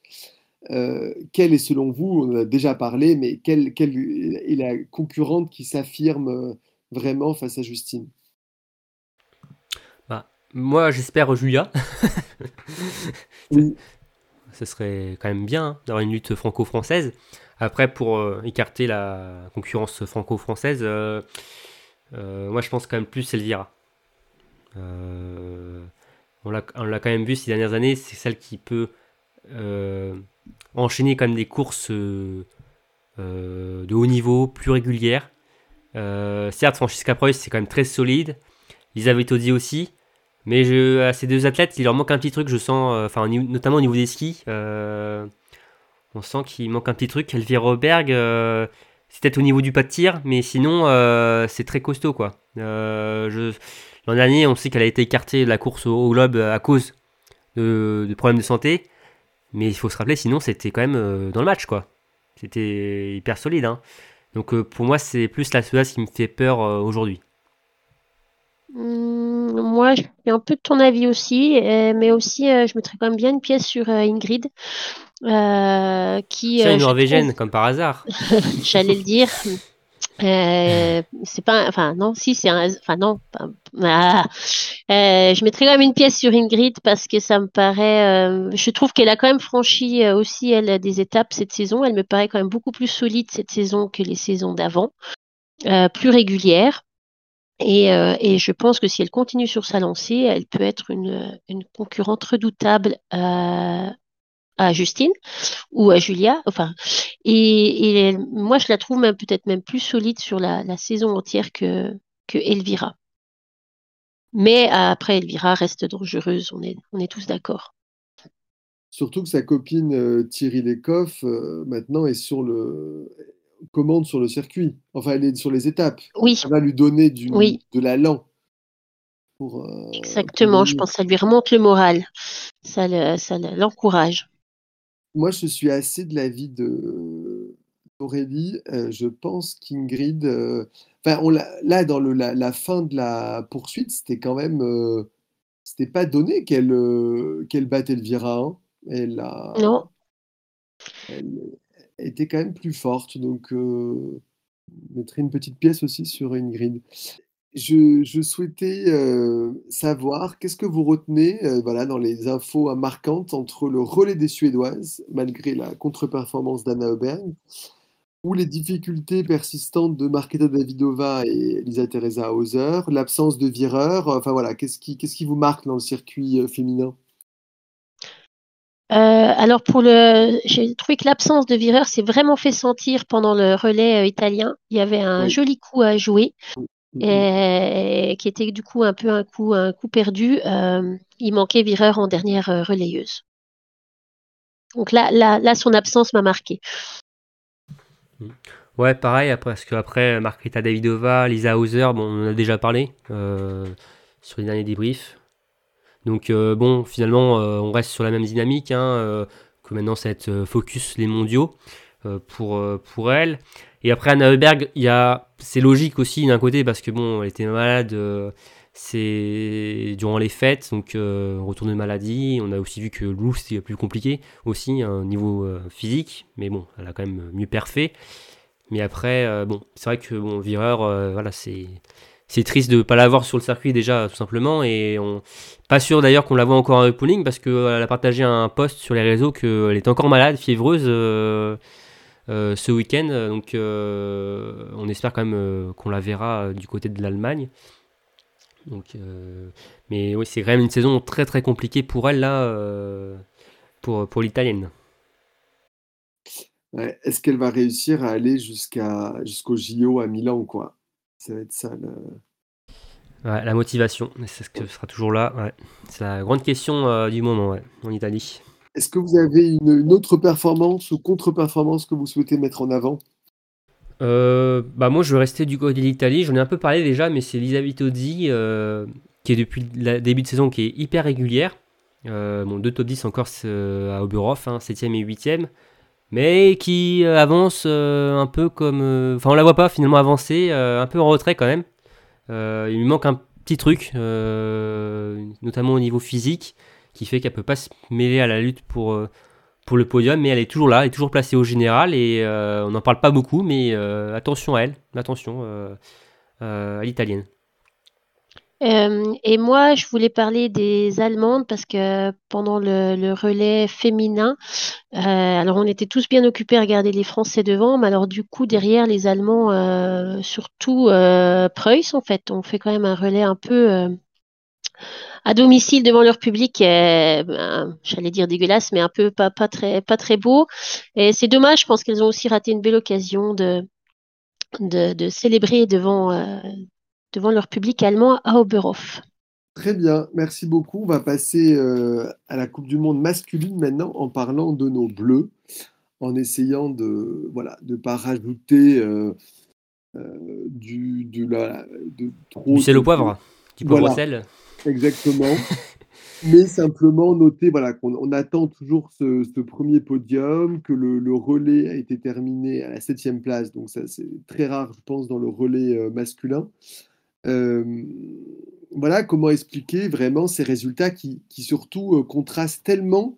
Euh, quelle est selon vous, on en a déjà parlé, mais quelle, quelle est la concurrente qui s'affirme euh, vraiment face à Justine? Bah, moi, j'espère Julia. Oui. Ce serait quand même bien hein, d'avoir une lutte franco-française. Après, pour euh, écarter la concurrence franco-française, euh, euh, moi je pense quand même plus Elvira. On l'a quand même vu ces dernières années, c'est celle qui peut enchaîner quand même des courses de haut niveau, plus régulières. Certes, Francisca Preuss, c'est quand même très solide. Lisa Vitozzi aussi. Mais je, à ces deux athlètes, il leur manque un petit truc, je sens, notamment au niveau des skis. On sent qu'il manque un petit truc. Elvira Roberg, euh, c'est peut-être au niveau du pas de tir, mais sinon, euh, c'est très costaud, quoi. Euh, L'an dernier, on sait qu'elle a été écartée de la course au, au globe à cause de, problèmes de santé. Mais il faut se rappeler, sinon, c'était quand même dans le match, quoi. C'était hyper solide, hein. Donc, pour moi, c'est plus la Suez qui me fait peur aujourd'hui. Hum, moi, je suis un peu de ton avis aussi, euh, mais aussi, euh, je mettrais quand même bien une pièce sur euh, Ingrid, euh, qui, C'est une norvégienne, trouve- comme par hasard. J'allais le dire. Euh, c'est pas, enfin non, si c'est un, enfin non. ah. Je mettrais quand même une pièce sur Ingrid parce que ça me paraît, euh, je trouve qu'elle a quand même franchi euh, aussi elle des étapes cette saison. Elle me paraît quand même beaucoup plus solide cette saison que les saisons d'avant, euh, plus régulière. Et, euh, et je pense que si elle continue sur sa lancée, elle peut être une, une concurrente redoutable à, à Justine ou à Julia. Enfin, et, et elle- moi, je la trouve même peut-être même plus solide sur la, la saison entière que, que Elvira. Mais après, Elvira reste dangereuse, on est, on est tous d'accord. Surtout que sa copine euh, Thierry Lecoff euh, maintenant est sur le commande sur le circuit. Enfin, elle est sur les étapes. Oui, Ça va lui donner du, Oui. de l'allant. Pour, euh, exactement. pour Je pense que ça lui remonte le moral. Ça le- ça le- l'encourage. Moi, je suis assez de l'avis de d'Aurélie. Euh, je pense qu'Ingrid. euh, on là, dans le, la, la fin de la poursuite, c'était quand même. euh, c'était pas donné qu'elle qu'elle batte Elvira. hein. Elle, a, Non. elle était quand même plus forte. Donc, euh, je mettrai une petite pièce aussi sur Ingrid. Je, je souhaitais euh, savoir qu'est-ce que vous retenez euh, voilà, dans les infos marquantes entre le relais des Suédoises, malgré la contre-performance d'Anna Oberg, ou les difficultés persistantes de Marketa Davidova et Elisa Teresa Hauser, l'absence de vireur. Enfin voilà, qu'est-ce qui, qu'est-ce qui vous marque dans le circuit féminin? Euh, alors pour le, j'ai trouvé que l'absence de vireur s'est vraiment fait sentir pendant le relais euh, italien. Il y avait un Oui. joli coup à jouer Mhm. et qui était du coup un peu un coup un coup perdu. Euh, il manquait vireur en dernière relayeuse. Donc là, là, là, son absence m'a marqué. Ouais, pareil, après, parce qu'après, Marketa Davidova, Lisa Hauser, bon, on en a déjà parlé sur les derniers débriefs. Donc, euh, bon, finalement, euh, on reste sur la même dynamique, hein, euh, que maintenant, euh, focus les mondiaux pour, pour elle. Et après, Anna Heuberg, c'est logique aussi d'un côté, parce que bon, elle était malade, c'est durant les fêtes, donc retour de maladie. On a aussi vu que Lou, c'était plus compliqué aussi, hein, au niveau physique, mais bon, elle a quand même mieux perfait. Mais après, bon, c'est vrai que bon, Vireur, voilà, c'est c'est triste de ne pas l'avoir sur le circuit déjà, tout simplement. Et on pas sûr d'ailleurs qu'on la voit encore en pooling parce qu'elle a partagé un post sur les réseaux qu'elle est encore malade, fiévreuse euh, euh, ce week-end. Donc euh, on espère quand même euh, qu'on la verra euh, du côté de l'Allemagne. Euh, mais oui, c'est quand même une saison très très compliquée pour elle là, euh, pour, l'italienne. Est-ce qu'elle va réussir à aller jusqu'à jusqu'au JO à Milan, quoi? Ça va être ça. le- Ouais, la motivation, c'est ce que sera toujours là. ouais. C'est la grande question euh, du moment ouais, en Italie. Est-ce que vous avez une, une autre performance ou contre-performance que vous souhaitez mettre en avant? Euh, bah moi je vais rester du côté de l'Italie. J'en ai un peu parlé déjà, mais c'est Lisa Vitozzi euh, qui est depuis le début de saison qui est hyper régulière. Euh, bon, deux top 10 encore à Oberhof, hein, 7ème et 8ème. Mais qui euh, avance euh, un peu comme. euh, Enfin, on la voit pas finalement avancer, un peu en retrait quand même. Il lui manque un petit truc, notamment au niveau physique, qui fait qu'elle peut pas se mêler à la lutte pour, pour le podium, mais elle est toujours là, elle est toujours placée au général et on n'en parle pas beaucoup, mais attention à elle, attention à l'italienne. Euh, et moi, je voulais parler des Allemandes parce que pendant le, le relais féminin, euh, alors on était tous bien occupés à regarder les Français devant, mais alors du coup derrière les Allemands, euh, surtout euh, Preuss en fait, on fait quand même un relais un peu euh, à domicile devant leur public, euh, ben, j'allais dire dégueulasse, mais un peu pas, pas très pas très beau. Et c'est dommage, je pense qu'elles ont aussi raté une belle occasion de de, de célébrer devant euh, devant leur public allemand à Oberhof. Très bien, merci beaucoup. On va passer euh, à la Coupe du Monde masculine maintenant en parlant de nos bleus, en essayant de voilà de pas rajouter euh, euh, du de la de trop Du sel au poivre, du poivre Voilà. au sel. Exactement. Mais simplement noter voilà, qu'on on attend toujours ce, ce premier podium, que le, le relais a été terminé à la septième place, donc ça c'est très rare, je pense, dans le relais euh, masculin. Euh, voilà comment expliquer vraiment ces résultats qui, qui surtout euh, contrastent tellement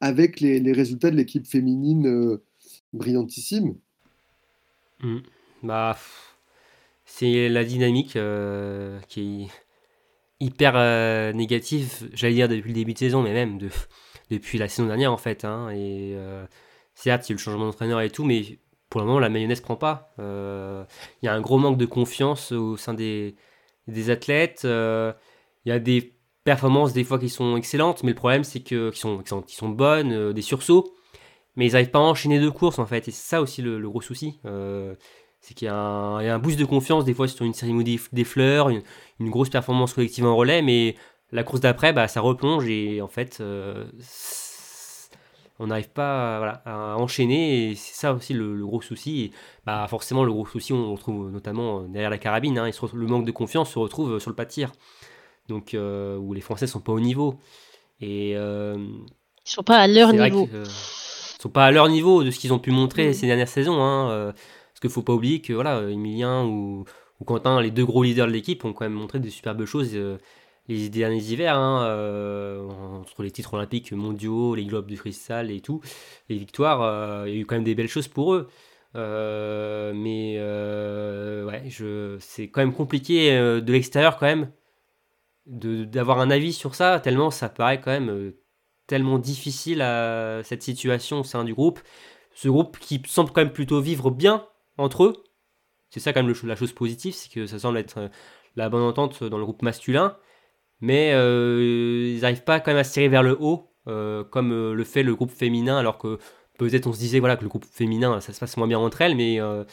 avec les, résultats de l'équipe féminine euh, brillantissime? Mm. Bah, c'est la dynamique qui est hyper euh, négative, j'allais dire depuis le début de saison, mais même de, depuis la saison dernière en fait. hein. et certes, il y a eu le changement d'entraîneur et tout, mais pour le moment, la mayonnaise prend pas. Euh, Il y a un gros manque de confiance au sein des, des athlètes. euh, Il y a des performances des fois qui sont excellentes, mais le problème c'est que qui sont, sont, qui sont bonnes, euh, des sursauts, mais ils n'arrivent pas à enchaîner deux courses en fait. Et c'est ça aussi le, gros souci. Euh, c'est qu'il y, a un boost de confiance des fois sur une cérémonie des, fleurs, une, une grosse performance collective en relais, mais la course d'après, bah, ça replonge et en fait, euh, on n'arrive pas voilà, à enchaîner et c'est ça aussi le, le gros souci. Et, bah, forcément, le gros souci, on le retrouve notamment derrière la carabine. hein, et se retrouve- le manque de confiance se retrouve sur le pas de tir, donc euh, où les Français sont pas au niveau. Et euh, Ils sont pas à leur niveau. que, euh, ils sont pas à leur niveau de ce qu'ils ont pu montrer Mm. ces dernières saisons. Hein, euh, parce qu'il faut pas oublier que voilà, Emilien ou, ou Quentin, les deux gros leaders de l'équipe, ont quand même montré de superbes choses euh, les derniers hivers, hein, euh, entre les titres olympiques mondiaux, les globes du cristal et tout, les victoires, euh, il y a eu quand même des belles choses pour eux. Euh, mais ouais, je, c'est quand même compliqué de l'extérieur quand même d'avoir un avis sur ça, tellement ça paraît quand même tellement difficile à cette situation au sein du groupe. Ce groupe qui semble quand même plutôt vivre bien entre eux. C'est ça quand même la chose positive, c'est que ça semble être la bonne entente dans le groupe masculin mais euh, ils n'arrivent pas quand même à se tirer vers le haut, euh, comme euh, le fait le groupe féminin, alors que peut-être on se disait voilà, que le groupe féminin, ça se passe moins bien entre elles, mais en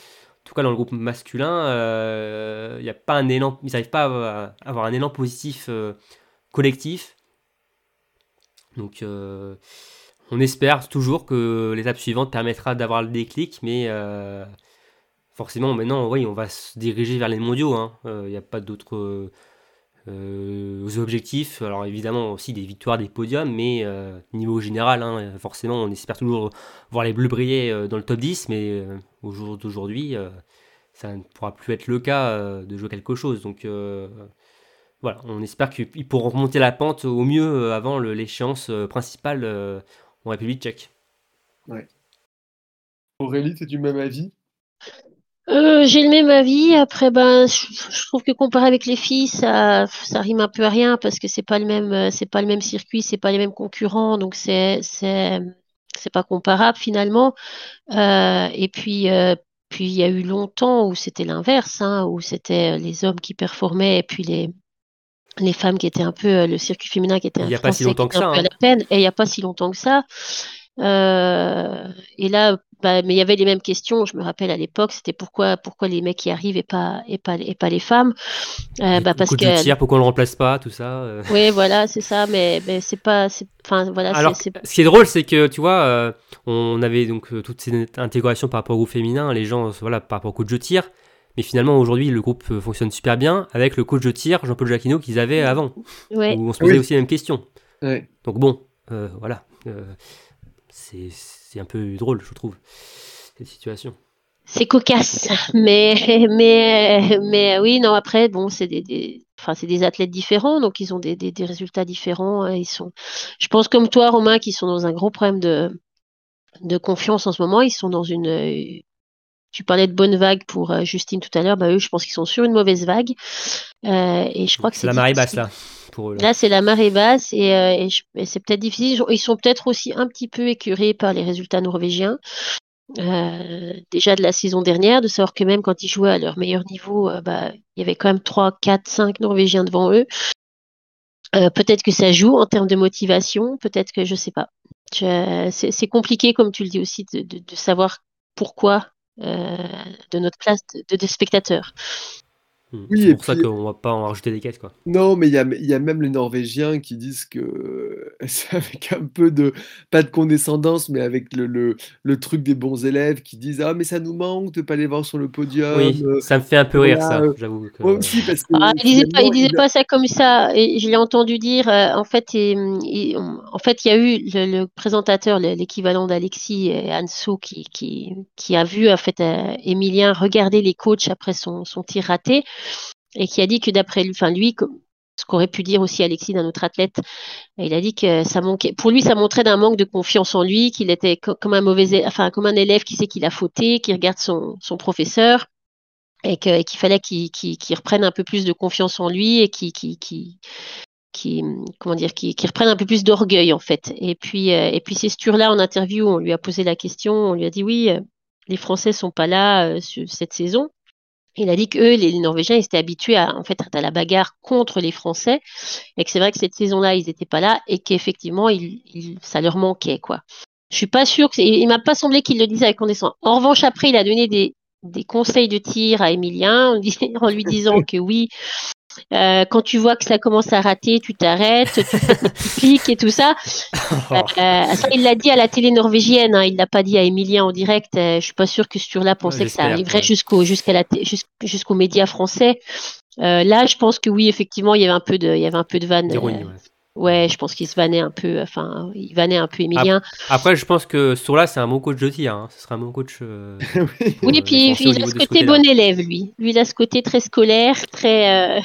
tout cas dans le groupe masculin, a pas un élan, ils n'arrivent pas à, avoir un élan positif collectif. Donc on espère toujours que l'étape suivante permettra d'avoir le déclic, mais forcément maintenant oui on va se diriger vers les mondiaux. Hein. Il n'y a pas d'autres euh, aux objectifs. Alors évidemment aussi des victoires, des podiums, mais euh, niveau général, hein, forcément on espère toujours voir les Bleus briller euh, dans le top 10, mais au jour d'aujourd'hui, ça ne pourra plus être le cas de jouer quelque chose. Donc voilà, on espère qu'ils pourront remonter la pente au mieux avant l'échéance principale en République tchèque. Ouais. Aurélie, es du même avis? Euh, j'ai le même avis. Après, ben, je, trouve que comparé avec les filles, ça, ça rime un peu à rien parce que c'est pas le même, euh, c'est pas le même circuit, c'est pas les mêmes concurrents, donc c'est, c'est, c'est pas comparable finalement. Euh, et puis, euh, puis il y a eu longtemps où c'était l'inverse, hein, où c'était les hommes qui performaient et puis les les femmes qui étaient un peu le circuit féminin qui était il y a pas si longtemps que ça, hein. la peine et il y a pas si longtemps que ça. Euh, et là, bah, mais il y avait les mêmes questions. Je me rappelle à l'époque, c'était pourquoi, pourquoi les mecs y arrivent et pas, et pas, et pas les femmes. Euh, bah, parce que tir, pourquoi on le remplace pas, tout ça. Euh. Oui, voilà, c'est ça. Mais, mais c'est pas, enfin voilà. Alors, ce qui est drôle, c'est que tu vois, euh, on avait donc toute cette intégration par rapport au groupe féminin, les gens, voilà, par rapport au coach de tir. Mais finalement, aujourd'hui, le groupe fonctionne super bien avec le coach de tir, Jean-Paul Jacquino, qu'ils avaient avant. Ouais. Où on se posait aussi les mêmes questions. Ouais. Donc bon, voilà c'est un peu drôle, je trouve, cette situation. C'est cocasse, mais, mais, mais oui, non, après, bon, c'est des, des athlètes différents, donc ils ont des, des, résultats différents. Hein, ils sont, je pense comme toi, Romain, qui sont dans un gros problème de, de confiance en ce moment. Ils sont dans une, tu parlais de bonne vague pour euh, Justine tout à l'heure, bah eux, je pense qu'ils sont sur une mauvaise vague. Euh, et je crois que c'est la marée basse là. Là, c'est la marée basse et, euh, c'est peut-être difficile. Ils sont peut-être aussi un petit peu écurés par les résultats norvégiens. Euh, déjà de la saison dernière, de savoir que même quand ils jouaient à leur meilleur niveau, euh, bah, il y avait quand même 3, 4, 5 Norvégiens devant eux. peut-être que ça joue en termes de motivation, peut-être que je sais pas. C'est compliqué, comme tu le dis aussi, de, de, savoir pourquoi de notre place de, de spectateurs. Hmm. Oui, c'est pour ça qu'on va pas en rajouter des caisses, quoi. Non, mais il y a, y a, même les Norvégiens qui disent que c'est avec un peu de, pas de condescendance, mais avec le, le, le, truc des bons élèves qui disent Ah, mais ça nous manque de pas les voir sur le podium. Oui, ça me fait un peu rire, ça, j'avoue. Moi aussi, parce que. Ah, il disait, pas, il disait pas ça comme ça. Et je l'ai entendu dire, euh, en fait, il, en fait, il y a eu le, présentateur, l'équivalent d'Alexis et Anso, qui, qui, qui, a vu, en fait, euh, Emilien regarder les coachs après son, son tir raté et qui a dit que d'après lui, enfin lui, ce qu'aurait pu dire aussi Alexis d'un autre athlète, il a dit que ça manquait. Pour lui, ça montrait d'un manque de confiance en lui, qu'il était comme un mauvais, enfin comme un élève qui sait qu'il a fauté, qui regarde son, professeur et qu'il fallait qu'il reprenne un peu plus de confiance en lui et qu'il qui comment dire un peu plus d'orgueil en fait. Et puis euh, et puis là en interview, on lui a posé la question, on lui a dit oui, euh, les Français sont pas là euh, cette saison. Il a dit que les Norvégiens, ils étaient habitués à, en fait, à la bagarre contre les Français, et que c'est vrai que cette saison-là, ils n'étaient pas là, et qu'effectivement, ça leur manquait, quoi. Je suis pas sûre que, il m'a pas semblé qu'il le disait avec condescendance. En revanche, après, il a donné des, des conseils de tir à Emilien en lui disant que oui, euh, quand tu vois que ça commence à rater, tu t'arrêtes, tu piques et tout ça. Euh, ça, il l'a dit à la télé norvégienne, hein, il l'a pas dit à Emilien en direct. Euh, je suis pas sûre que ce tour-là pensait que ça arriverait jusqu'au jusqu'à la jusqu'aux médias français. là, je pense que oui, effectivement, il y avait un peu de, il y avait un peu de vanne. Ouais. je pense qu'il se vannait un peu, enfin, il vannait un peu Emilien. Après, je pense que ce tour-là, c'est un bon coach de tir. Hein. Ce sera un bon coach. oui, puis il a ce côté bon élève, lui. Lui, il a ce côté très scolaire, très.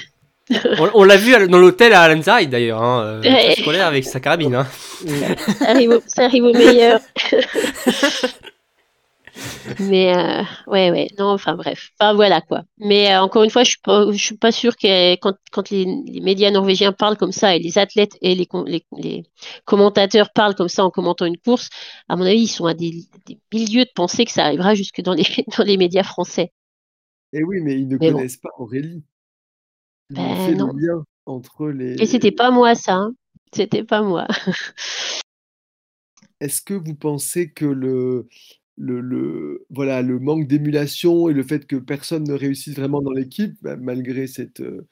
On, on l'a vu dans l'hôtel à Alanzai d'ailleurs, hein, euh, très scolaire avec sa carabine. Hein. ça, arrive au, ça arrive au meilleur. Mais euh, ouais, ouais, non, enfin bref, enfin voilà quoi. Mais euh, encore une fois, je suis pas, je suis pas sûre que quand, quand les, les médias norvégiens parlent comme ça et les athlètes et les, com- les, les commentateurs parlent comme ça en commentant une course, à mon avis, ils sont à des, des milieux de penser que ça arrivera jusque dans les, dans les médias français. Et oui, mais ils ne Mais bon. connaissent pas Aurélie. Ils ont Ben fait non. le lien entre les. Et c'était pas moi ça, hein. C'était pas moi. Est-ce que vous pensez que le, le, voilà, le manque d'émulation et le fait que personne ne réussisse vraiment dans l'équipe, bah, malgré cette, euh,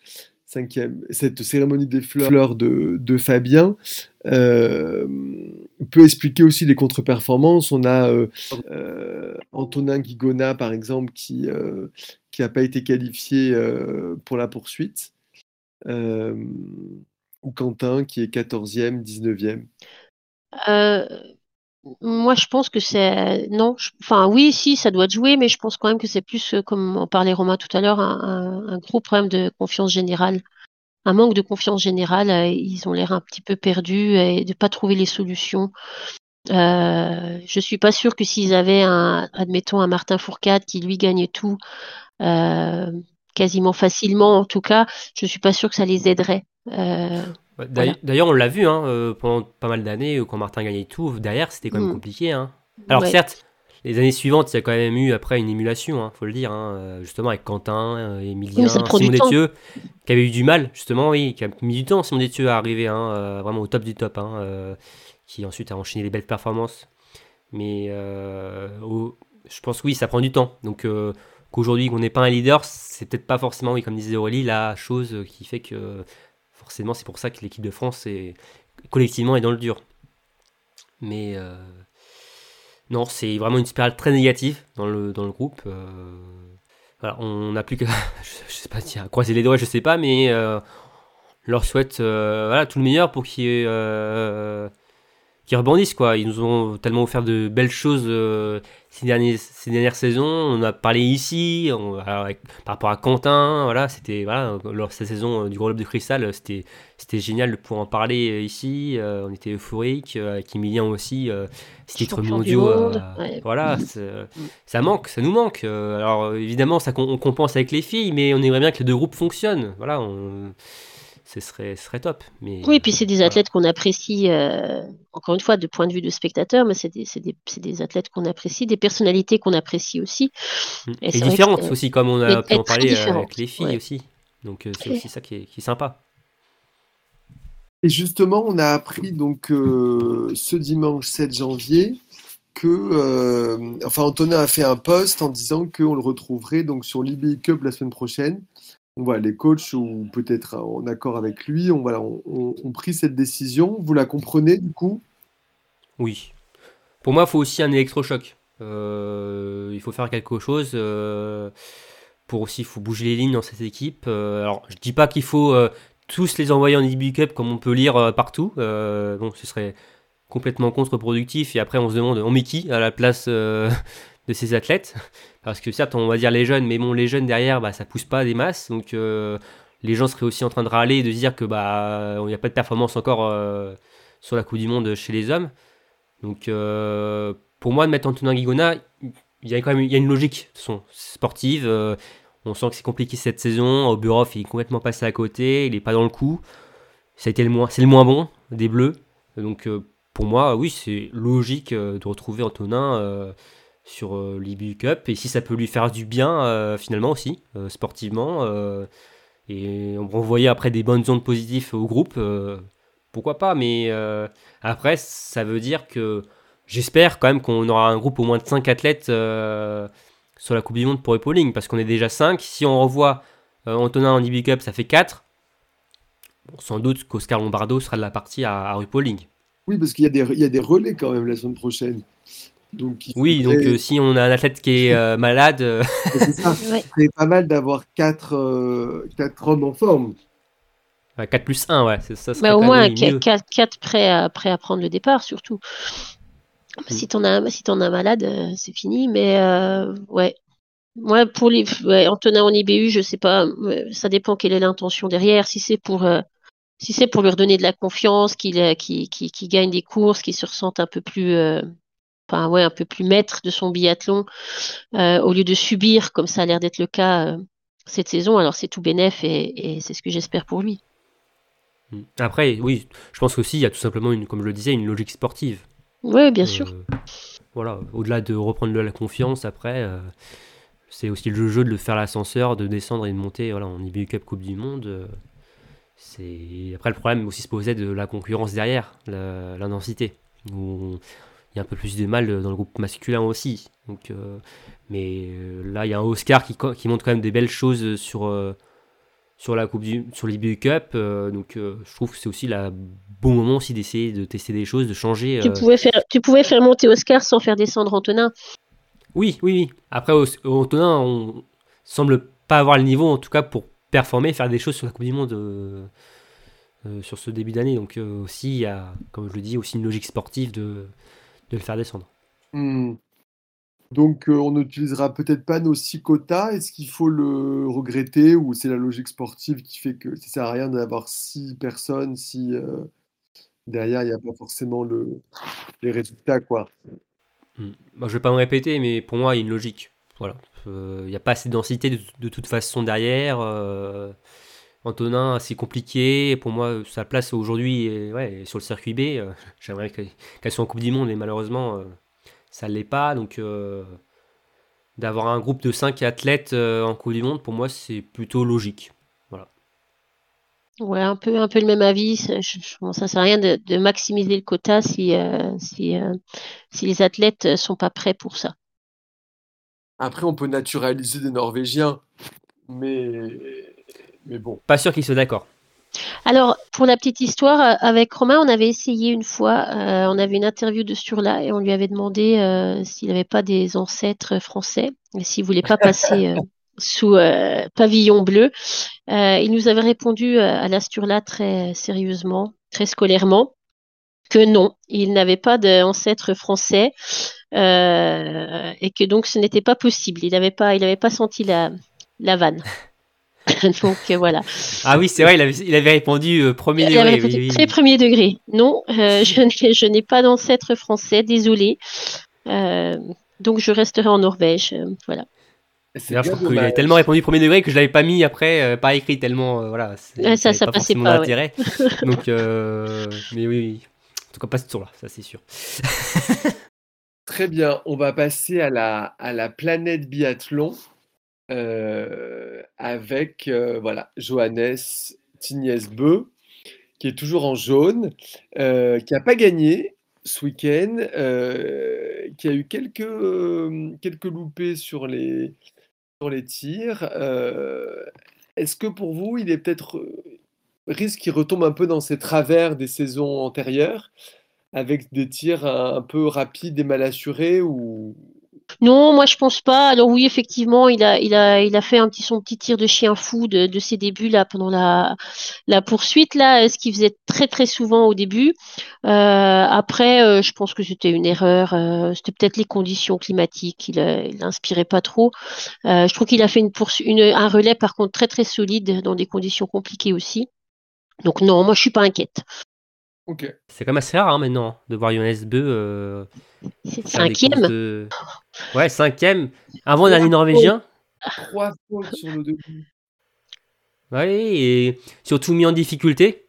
cinquième, cette cérémonie des fleurs de, de Fabien, euh, peut expliquer aussi les contre-performances On a euh, Antonin Guigona, par exemple, qui n'a pas été qualifié pour la poursuite, ou Quentin, qui est 14e, 19e. Moi, je pense que c'est non. je- Enfin, oui, si, ça doit jouer, mais je pense quand même que c'est plus, euh, comme en parlait Romain tout à l'heure, un, un- gros problème de confiance générale, un manque de confiance générale. euh, Ils ont l'air un petit peu perdus et de pas trouver les solutions. Euh, je suis pas sûre que s'ils avaient un, admettons, un Martin Fourcade qui lui gagnait tout, euh, quasiment facilement en tout cas, je suis pas sûre que ça les aiderait. Euh, Ouais, d'ailleurs- on l'a vu hein, euh, pendant pas mal d'années, euh, quand Martin gagnait tout, derrière c'était quand même Mm. compliqué. Hein. Alors ouais. certes, les années suivantes, il y a quand même eu après une émulation, hein, faut le dire, hein, justement avec Quentin, Emilien, Simon. Détieux, qui avait eu du mal, justement, oui, qui a mis du temps, Simon Détieux, à arriver hein, euh, vraiment au top du top, euh, qui ensuite a enchaîné les belles performances. Mais euh, je pense que oui, ça prend du temps. Donc qu'aujourd'hui, qu'on n'ait pas un leader, c'est peut-être pas forcément, oui, comme disait Aurélie, la chose qui fait que forcément, c'est pour ça que l'équipe de France est collectivement est dans le dur. Mais euh, non, c'est vraiment une spirale très négative dans le, dans le groupe. euh. Voilà, on n'a plus que, je, sais pas, tiens, croiser les doigts, je sais pas, mais euh, on leur souhaite voilà, tout le meilleur pour qu'ils euh, qu'ils rebondissent. Quoi. Ils nous ont tellement offert de belles choses euh, ces, derniers, ces dernières saisons. On a parlé ici, on- alors, avec- par rapport à Quentin, voilà, c'était voilà, lors de cette saison euh, du Gros Globe de Cristal, euh, c'était c'était génial de pouvoir en parler euh, ici. on était euphorique, avec Emilien aussi, du mondiaux. ouais. Voilà, c'est- ça manque, ça nous manque. Alors évidemment, ça on compense avec les filles, mais on aimerait bien que les deux groupes fonctionnent. Voilà, on- ce serait, ce serait top. Mais, Oui, puis c'est des voilà. athlètes qu'on apprécie, euh, encore une fois, de point de vue de spectateur, mais c'est des, c'est des, c'est des athlètes qu'on apprécie, des personnalités qu'on apprécie aussi. Mm. Et Et, que différentes c'est- aussi, comme on et- a pu et en très parler euh, avec les filles ouais. aussi. Donc euh, c'est Ouais. aussi ça qui est, qui est sympa. Et justement, on a appris donc euh, ce dimanche 7 janvier que, euh, enfin, Antonin a fait un post en disant qu'on le retrouverait donc sur l'IBI Cup la semaine prochaine. Les coachs ou peut-être en accord avec lui, on voilà, on, on- pris cette décision. Vous la comprenez du coup? Oui. Pour moi, il faut aussi un électrochoc. Euh, il faut faire quelque chose. euh, pour aussi, faut bouger les lignes dans cette équipe. Euh, alors, je dis pas qu'il faut tous les envoyer en IB Cup comme on peut lire partout. Bon, ce serait complètement contre-productif. Et après, on se demande, on met qui à la place de ces athlètes Parce que certes, on va dire les jeunes, mais bon, les jeunes derrière, bah, ça pousse pas des masses. Donc, euh, les gens seraient aussi en train de râler et de dire que bah, il n'y a pas de performance encore euh, sur la Coupe du Monde chez les hommes. Donc, euh, pour moi, de mettre Antonin Guigona, il y a quand même il y a une logique façon, sportive. on sent que c'est compliqué cette saison. Oburov, il est complètement passé à côté. Il n'est pas dans le coup. Ça été le moins, c'est le moins bon des Bleus. Donc, pour moi, oui, c'est logique de retrouver Antonin sur euh, l'IBU Cup. Et si ça peut lui faire du bien, euh, finalement aussi, euh, sportivement, et on renvoyer après des bonnes ondes positives au groupe, pourquoi pas. Mais après, ça veut dire que j'espère quand même qu'on aura un groupe au moins de 5 athlètes sur la Coupe du Monde pour Epauling, parce qu'on est déjà 5. Si on revoit Antonin en IB Cup, ça fait 4. Bon, sans doute qu'Oscar Lombardo sera de la partie à, à. Oui, parce qu'il y, y a des relais quand même la semaine prochaine. Donc, Oui, donc euh, si on a un athlète qui est euh, malade, euh, c'est pas mal d'avoir quatre, euh, quatre hommes en forme. 4 plus 1, ouais, c'est- ça Mais au moins même mieux. 4, prêts à, prêts à prendre le départ, surtout. Mm. Si t'en as, si t'en as un malade, c'est fini. Mais euh, ouais, Moi, pour les, ouais, Antonin en IBU, je sais pas, ça dépend quelle est l'intention derrière. Si c'est pour, euh, si c'est pour lui redonner de la confiance, qu'il qu'il qu'il gagne des courses, qu'il se ressente un peu plus, euh, enfin, ouais, un peu plus maître de son biathlon, au lieu de subir, comme ça a l'air d'être le cas cette saison, alors c'est tout bénef et, et c'est ce que j'espère pour lui. Mm. Après, oui, je pense aussi il y a tout simplement, une, comme je le disais, une logique sportive. Oui, bien sûr. Voilà, au-delà de reprendre de la confiance, après, c'est aussi le jeu de le faire l'ascenseur, de descendre et de monter voilà, en IBU Cup Coupe du Monde. Euh, c'est Après, le problème aussi se posait de la concurrence derrière, l'intensité. Où il y a un peu plus de mal dans le groupe masculin aussi. Donc, euh, mais euh, là, il y a un Oscar qui, qui, montre quand même des belles choses sur, sur la Coupe du, sur l'IBU Cup. donc, je trouve que c'est aussi le bon moment aussi d'essayer de tester des choses, de changer. Tu, pouvais faire, tu pouvais faire monter Oscar sans faire descendre Antonin. Oui, oui, oui. Après, Antonin, on semble pas avoir le niveau, en tout cas, pour performer, faire des choses sur la Coupe du Monde euh, euh, sur ce début d'année. Donc, euh, aussi, il y a, comme je le dis, aussi une logique sportive de, le faire descendre. Hmm. Donc, on n'utilisera peut-être pas nos six quotas. Est-ce qu'il faut le regretter ou c'est la logique sportive qui fait que ça sert à rien d'avoir six personnes si derrière il n'y a pas forcément le, les résultats, quoi? Hmm. je vais pas me répéter, mais pour moi, il y a une logique. Voilà. Il euh, n'y a pas assez de densité de, toute façon derrière. Euh, Antonin, c'est compliqué. Pour moi, sa place aujourd'hui ouais, sur le circuit B. Euh, j'aimerais qu'elle soit en Coupe du Monde, mais malheureusement, ça ne l'est pas. Donc, d'avoir un groupe de 5 athlètes en Coupe du Monde, pour moi, c'est plutôt logique. Ouais, un peu, un peu le même avis. Ça, ne sert à rien de, maximiser le quota si, euh, si, euh, si les athlètes sont pas prêts pour ça. Après, on peut naturaliser des Norvégiens, mais, mais bon. Pas sûr qu'ils soient d'accord. Alors, pour la petite histoire, euh, avec Romain, on avait essayé une fois, on avait une interview de Sturla et on lui avait demandé s'il n'avait pas des ancêtres français et s'il voulait pas passer sous euh, pavillon bleu. Euh, il nous avait répondu euh, à l'Asturla très sérieusement, très scolairement, que non, il n'avait pas d'ancêtre français et que donc ce n'était pas possible. Il n'avait pas, il avait pas senti la, la vanne. donc voilà. Ah oui, c'est vrai, il avait, il avait répondu premier degré. Avait répondu Très premier degré. Non, je n'ai pas d'ancêtre français, désolé. donc je resterai en Norvège. voilà. Je qu'il a tellement répondu premier degré que je l'avais pas mis après, euh, pas écrit tellement, euh, voilà. ça, ça pas passait pas. D'intérêt. Donc, euh, mais oui, en tout cas pas ce tour-là, ça c'est sûr. Très bien, on va passer à la, à la planète biathlon avec voilà Johannes Tignes-Beu qui est toujours en jaune, qui n'a pas gagné ce week-end, qui a eu quelques, quelques loupés sur les, les tirs. Euh, est-ce que pour vous, il est peut-être euh, risque qu'il retombe un peu dans ses travers des saisons antérieures, avec des tirs un, peu rapides et mal assurés ou, non, moi je pense pas. Alors oui, effectivement, il a, il a, il a fait un petit son petit tir de chien fou de, ses débuts là pendant la, la poursuite là, ce qu'il faisait très très souvent au début. Euh, après, euh, je pense que c'était une erreur. Euh, c'était peut-être les conditions climatiques. Il, il inspirait pas trop. je trouve qu'il a fait une, une un relais par contre très très solide dans des conditions compliquées aussi. Donc non, moi je suis pas inquiète. C'est quand même assez rare hein, maintenant de voir Jonas Beu. Euh, cinquième Ouais, cinquième. Avant dernier norvégien. Trois fautes sur le début. Oui, et surtout mis en difficulté.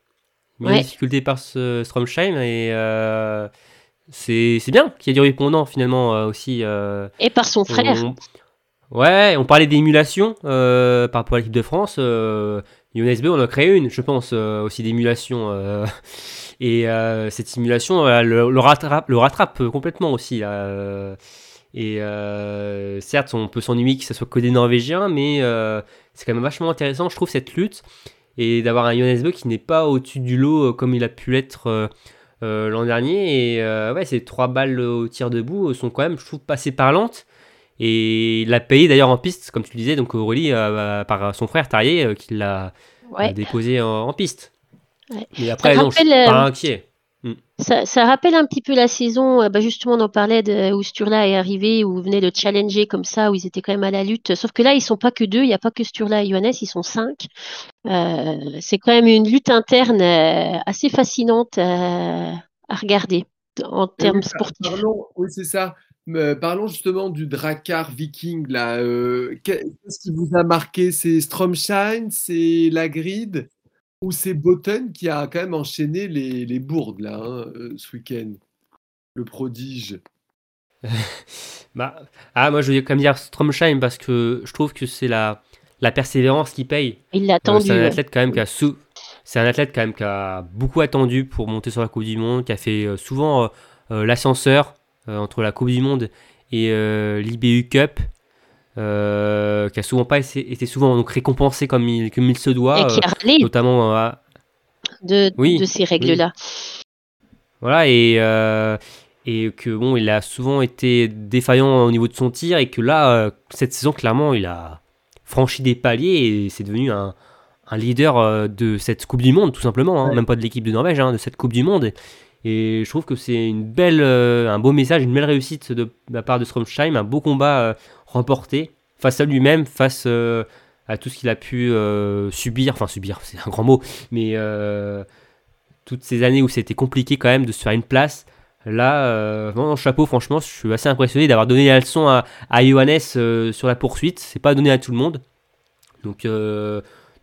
Mis en difficulté par ce Stromsheim. Et euh, c'est bien qu'il y ait du répondant finalement euh, aussi. Euh, et par son frère. Ouais, on parlait d'émulation par rapport à l'équipe de France. Beu, on a créé une, je pense, aussi d'émulation. Et euh, cette simulation le, rattrape, le rattrape complètement aussi. Euh, et euh, certes, on peut s'ennuyer que ce soit que des Norvégiens, mais c'est quand même vachement intéressant, je trouve, cette lutte. Et d'avoir un Bö qui n'est pas au-dessus du lot comme il a pu l'être l'an dernier. Et ouais, ces trois balles au tir debout sont quand même, je trouve, assez parlantes. Et il l'a payé d'ailleurs en piste, comme tu le disais, donc Aurélie, par son frère Tarier, qui l'a déposé en, piste. Ouais. Mais après, non, je suis pas inquiet. Ça, ça rappelle un petit peu la saison, euh, bah justement, on en parlait de, où Sturla est arrivé, où venait le challenger comme ça, où ils étaient quand même à la lutte. Sauf que là, ils sont pas que deux, il n'y a pas que Sturla et Johannes, ils sont cinq. Euh, c'est quand même une lutte interne euh, assez fascinante euh, à regarder en termes oui, sportifs. Parlons, oui, c'est ça. Euh, parlons justement du Drakkar Viking là. euh, qu'est- Qu'est-ce qui vous a marqué? C'est Stromshine, c'est la grid ou c'est Botten qui a quand même enchaîné les, les bourdes là hein, euh, ce week-end? Le prodige. Bah, ah, moi je vais quand même dire Stromsheim parce que je trouve que c'est la, la persévérance qui paye. Il l'a Euh, attendu. c'est un athlète quand même qui a sou- c'est un athlète quand même qui a beaucoup attendu pour monter sur la Coupe du Monde, qui a fait souvent euh, euh, l'ascenseur euh, entre la Coupe du Monde et euh, l'IBU Cup, euh, qui a souvent pas été, été souvent donc récompensé comme il, comme il se doit, Et qui euh, a râlé notamment euh, à- de, oui, de ces règles-là. Voilà, et, euh, et que bon, il a souvent été défaillant au niveau de son tir, et que là, euh, cette saison, clairement, il a franchi des paliers et c'est devenu un, un leader euh, de cette Coupe du Monde, tout simplement, hein, Ouais. même pas de l'équipe de Norvège, hein, de cette Coupe du Monde. Et, je trouve que c'est une belle, euh, un beau message, une belle réussite de, la part de Stromsheim, un beau combat euh, remporté face à lui-même, face euh, à tout ce qu'il a pu subir, enfin subir, c'est un grand mot, mais toutes ces années où c'était compliqué quand même de se faire une place. Là, euh, chapeau, franchement, je suis assez impressionné d'avoir donné la leçon à, à Johannes sur la poursuite. C'est pas donné à tout le monde. Donc,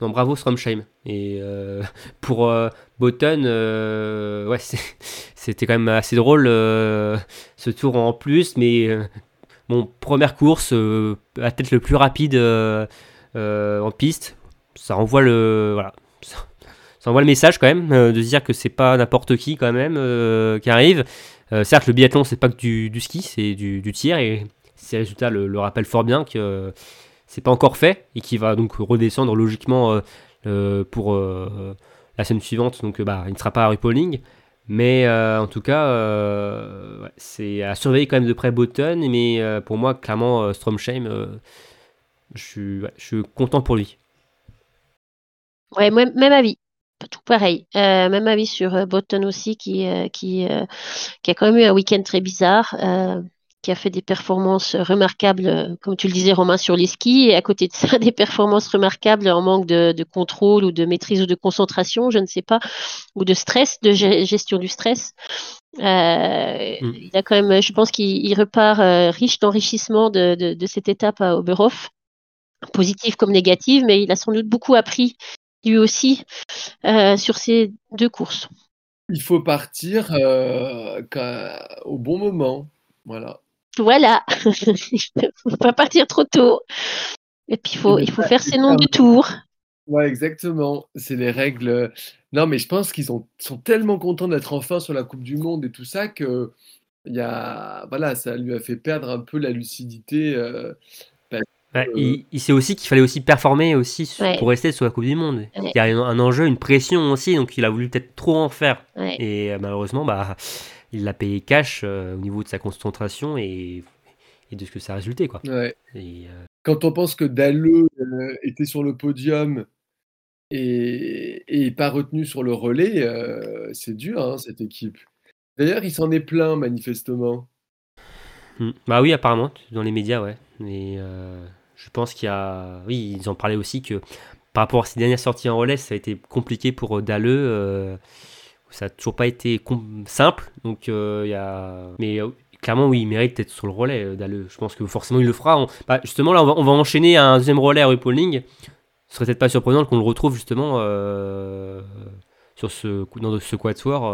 non, bravo Stromsheim. Et euh, pour euh, Botten, euh, ouais, c'était quand même assez drôle euh, ce tour en plus. Mais bon, première course, la tête le plus rapide en piste. Ça envoie le. Voilà. Ça, envoie le message quand même de se dire que c'est pas n'importe qui quand même qui arrive. Certes, le biathlon c'est pas que du, ski, c'est du, tir et ces résultats le, le rappellent fort bien que c'est pas encore fait et qui va donc redescendre logiquement pour euh, la semaine suivante. Donc euh, bah, il ne sera pas à Rupolling. Mais euh, en tout cas, euh, c'est à surveiller quand même de près Botten. Mais euh, pour moi, clairement, euh, Stromsheim, euh, je, suis, je suis content pour lui. Ouais, moi- même avis. Tout pareil. Euh, même avis sur euh, Botton aussi, qui, euh, qui, euh, qui a quand même eu un week-end très bizarre, euh, qui a fait des performances remarquables, euh, comme tu le disais, Romain, sur les skis, et à côté de ça, des performances remarquables en manque de, de contrôle ou de maîtrise ou de concentration, je ne sais pas, ou de stress, de ge- gestion du stress. Euh, Mm. Il a quand même, je pense qu'il il repart euh, riche d'enrichissement de, de, de cette étape à Oberhof, positive comme négative, mais il a sans doute beaucoup appris lui aussi euh, sur ces deux courses. Il faut partir au bon moment. Voilà. Voilà, il faut pas partir trop tôt. Et puis il faut, Mais il faut faire ses nombres ça. de tours. Ouais, exactement. C'est les règles. Non, mais je pense qu'ils ont- sont tellement contents d'être enfin sur la Coupe du Monde et tout ça que il y a, voilà, ça lui a fait perdre un peu la lucidité. euh, Euh, il, il sait aussi qu'il fallait aussi performer aussi Ouais. pour rester sur la Coupe du Monde. Ouais. Il y a un, un enjeu, une pression aussi, donc il a voulu peut-être trop en faire. Ouais. Et euh, malheureusement, bah, il l'a payé cash euh, au niveau de sa concentration et, et de ce que ça a résulté. Quoi. ouais. Et, euh, Quand on pense que Dalleux était sur le podium et, et pas retenu sur le relais, euh, c'est dur, hein, cette équipe. D'ailleurs, il s'en est plein, manifestement. hmm. Bah oui, apparemment, dans les médias, ouais. Mais je pense qu'il y a. Oui, ils en parlaient aussi que par rapport à ses dernières sorties en relais, ça a été compliqué pour Dalleux. Euh, ça n'a toujours pas été simple. Donc, euh, il y a. Mais euh, clairement, oui, il mérite d'être sur le relais, euh, Dalleux. Je pense que forcément, il le fera. On- bah, justement, là, on va, on va enchaîner un deuxième relais à RuPauling. Ce serait peut-être pas surprenant qu'on le retrouve justement euh, sur ce, dans ce quatuor,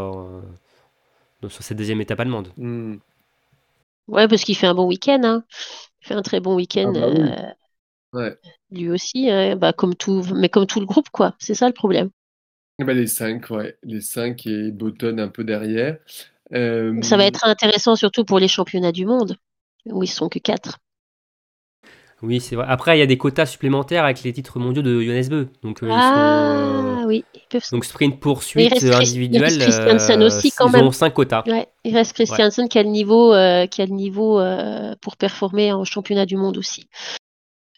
euh, sur cette deuxième étape allemande. Hmm. Ouais, parce qu'il fait un bon week-end. Hein. Il fait un très bon week-end. Ah bah oui. euh, Ouais. lui aussi, hein, bah, comme tout, mais comme tout le groupe, quoi. C'est ça le problème. Eh ben, les cinq, ouais. Les cinq et Botton un peu derrière. Euh, Ça va être intéressant surtout pour les championnats du monde, où ils sont que quatre. Oui, c'est vrai. Après, il y a des quotas supplémentaires avec les titres mondiaux de Johannes Beu. Donc, euh, ils ah sont, euh, oui, ils peuvent. donc sprint poursuite il reste individuelle. il reste Christiansen euh, aussi, quand ils ont même. 5 quotas. Ouais, il reste Christiansen qui a le niveau, euh, qui a le niveau euh, pour performer en championnat du monde aussi.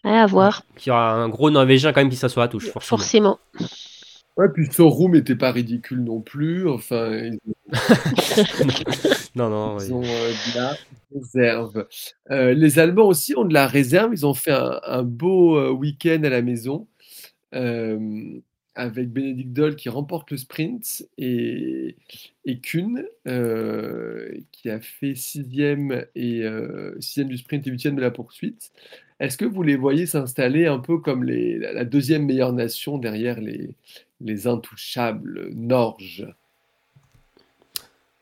Ouais, à voir, Il y aura un gros Norvégien quand même qui sera sur la touche, forcément. forcément. Ouais, puis Sorum n'était pas ridicule non plus. Enfin, ils, non, non, ils oui. ont euh, de la réserve. Euh, les Allemands aussi ont de la réserve. Ils ont fait un, un beau euh, week-end à la maison avec Bénédicte Doll qui remporte le sprint et, et Kuhn qui a fait sixième, et, sixième du sprint et huitième de la poursuite. Est-ce que vous les voyez s'installer un peu comme la, deuxième meilleure nation derrière les, les intouchables Norges?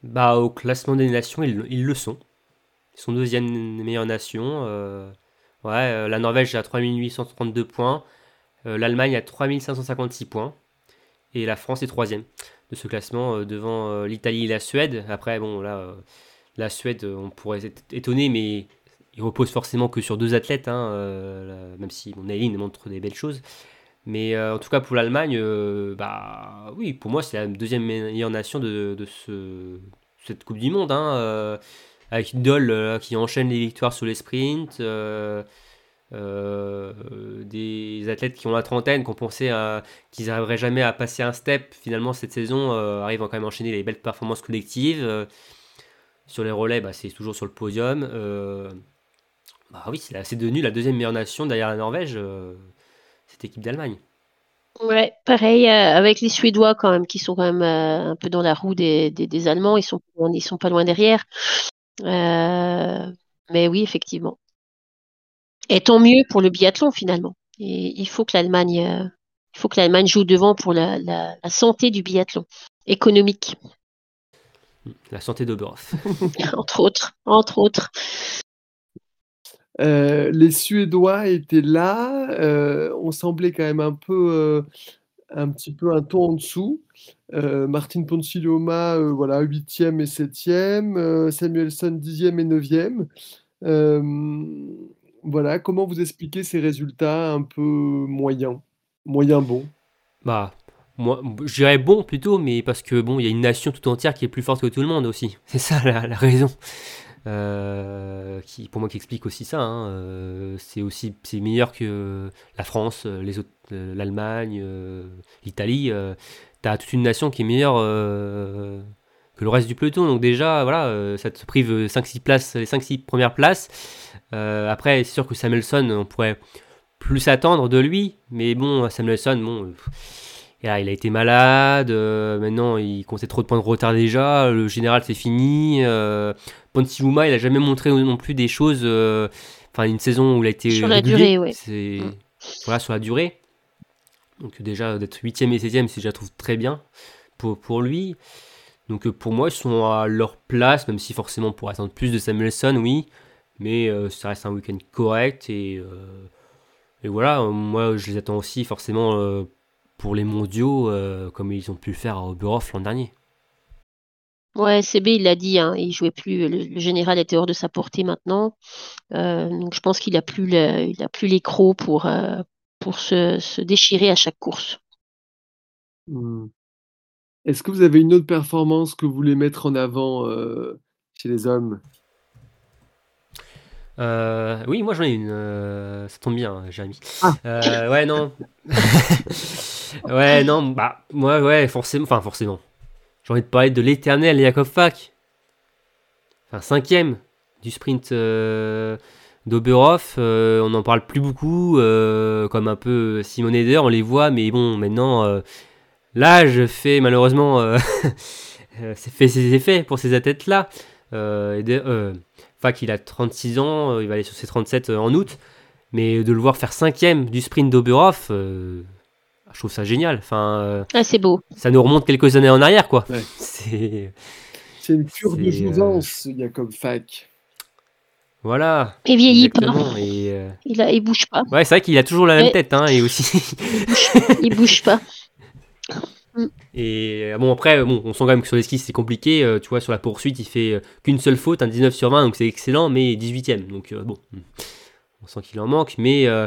Bah, au classement des nations, ils, le sont. Ils sont deuxième meilleure nation. euh, euh, la Norvège a 3832 points. euh, L'Allemagne a 3556 points. Et la France est troisième de ce classement devant l'Italie et la Suède. Après, bon, là, la Suède, on pourrait être étonné, mais il repose forcément que sur deux athlètes, hein, euh, même si mon Eileen montre des belles choses. Mais euh, en tout cas, pour l'Allemagne, euh, bah oui, pour moi, c'est la deuxième meilleure nation de, de ce, cette Coupe du Monde. Hein, avec Doll qui enchaîne les victoires sur les sprints. des athlètes qui ont la trentaine, qu'on pensait qu'ils n'arriveraient jamais à passer un step, finalement cette saison arrivent à quand même enchaîner les belles performances collectives. Sur les relais, bah, c'est toujours sur le podium. Bah oui, c'est devenu la deuxième meilleure nation derrière la Norvège, euh, cette équipe d'Allemagne. Ouais, pareil, euh, avec les Suédois quand même, qui sont quand même euh, un peu dans la roue des, des, des Allemands, ils sont, ils sont pas loin derrière. Mais oui, effectivement. Et tant mieux pour le biathlon finalement. Et il faut que l'Allemagne, il faut que l'Allemagne joue devant pour la, la, la santé du biathlon économique, La santé d'Oberhof. entre autres, entre autres. Euh, les Suédois étaient là, euh, on semblait quand même un peu, euh, un petit peu un ton en dessous. Martin Ponsiluoma, euh, voilà, 8e et 7e, euh, Samuelson 10e et 9e. Euh, voilà, comment vous expliquez ces résultats un peu moyens, moyen bons? Bah, moi, je dirais bon plutôt, mais parce que bon, il y a une nation tout entière qui est plus forte que tout le monde aussi. C'est ça la raison. Euh, qui, pour moi, qui explique aussi ça. hein. Euh, c'est aussi, c'est meilleur que la France, euh, les autres, l'Allemagne, l'Italie. Euh, T'as toute une nation qui est meilleure que le reste du peloton. Donc déjà, voilà, ça te prive 5-6 places, les 5-6 premières places. Après, c'est sûr que Samuelson, on pourrait plus s'attendre de lui, mais bon, Samuelson, bon. Et là, il a été malade, euh, maintenant il comptait trop de points de retard déjà, le général c'est fini. Euh, Ponsiluma, il a jamais montré non plus des choses. euh, Enfin, une saison où il a été. Sur la durée, ouais. C'est. Mm. Voilà, sur la durée. Donc, déjà, d'être 8ème et 16ème, c'est déjà, trouve, très bien pour, pour lui. Donc, euh, pour moi, ils sont à leur place, même si forcément, pourrait attendre plus de Samuelson, oui. Mais ça reste un week-end correct et. et voilà, moi je les attends aussi forcément pour les mondiaux, euh, comme ils ont pu le faire à Oberhof l'an dernier. Ouais, CB, il l'a dit, hein, il jouait plus, le, le général était hors de sa portée maintenant. Euh, donc je pense qu'il a plus le, il a plus les crocs pour, euh, pour se, se déchirer à chaque course. Hmm. Est-ce que vous avez une autre performance que vous voulez mettre en avant euh, chez les hommes? Euh, oui, moi j'en ai une, euh, ça tombe bien, hein, Jérémy. Ah. Euh, ouais, non. ouais, non, bah, moi, ouais, forcément, enfin, forcément. J'ai envie de parler de l'éternel Jakob Fak. Enfin, cinquième du sprint d'Oberhof. on n'en parle plus beaucoup, comme un peu Simon Eder, on les voit, mais bon, maintenant, l'âge fait malheureusement c'est fait ses effets pour ces athlètes-là. Eder- euh, Fak, il a 36 ans, euh, il va aller sur ses 37 euh, en août, mais de le voir faire cinquième du sprint d'Oberhof, euh, je trouve ça génial. Enfin, euh, Ah, c'est beau. ça nous remonte quelques années en arrière, quoi. Ouais. C'est C'est une cure de jouvence, Jacob Fack. voilà. Il vieillit pas. Et euh, Il a, il bouge pas. ouais, c'est vrai qu'il a toujours la même tête, hein, et aussi. Il bouge pas. Et euh, bon, après, bon, on sent quand même que sur les skis, c'est compliqué. euh, tu vois, sur la poursuite, il fait euh, qu'une seule faute, un 19 sur 20, donc c'est excellent, mais 18ème. Donc euh, bon, hmm. on sent qu'il en manque. Mais euh,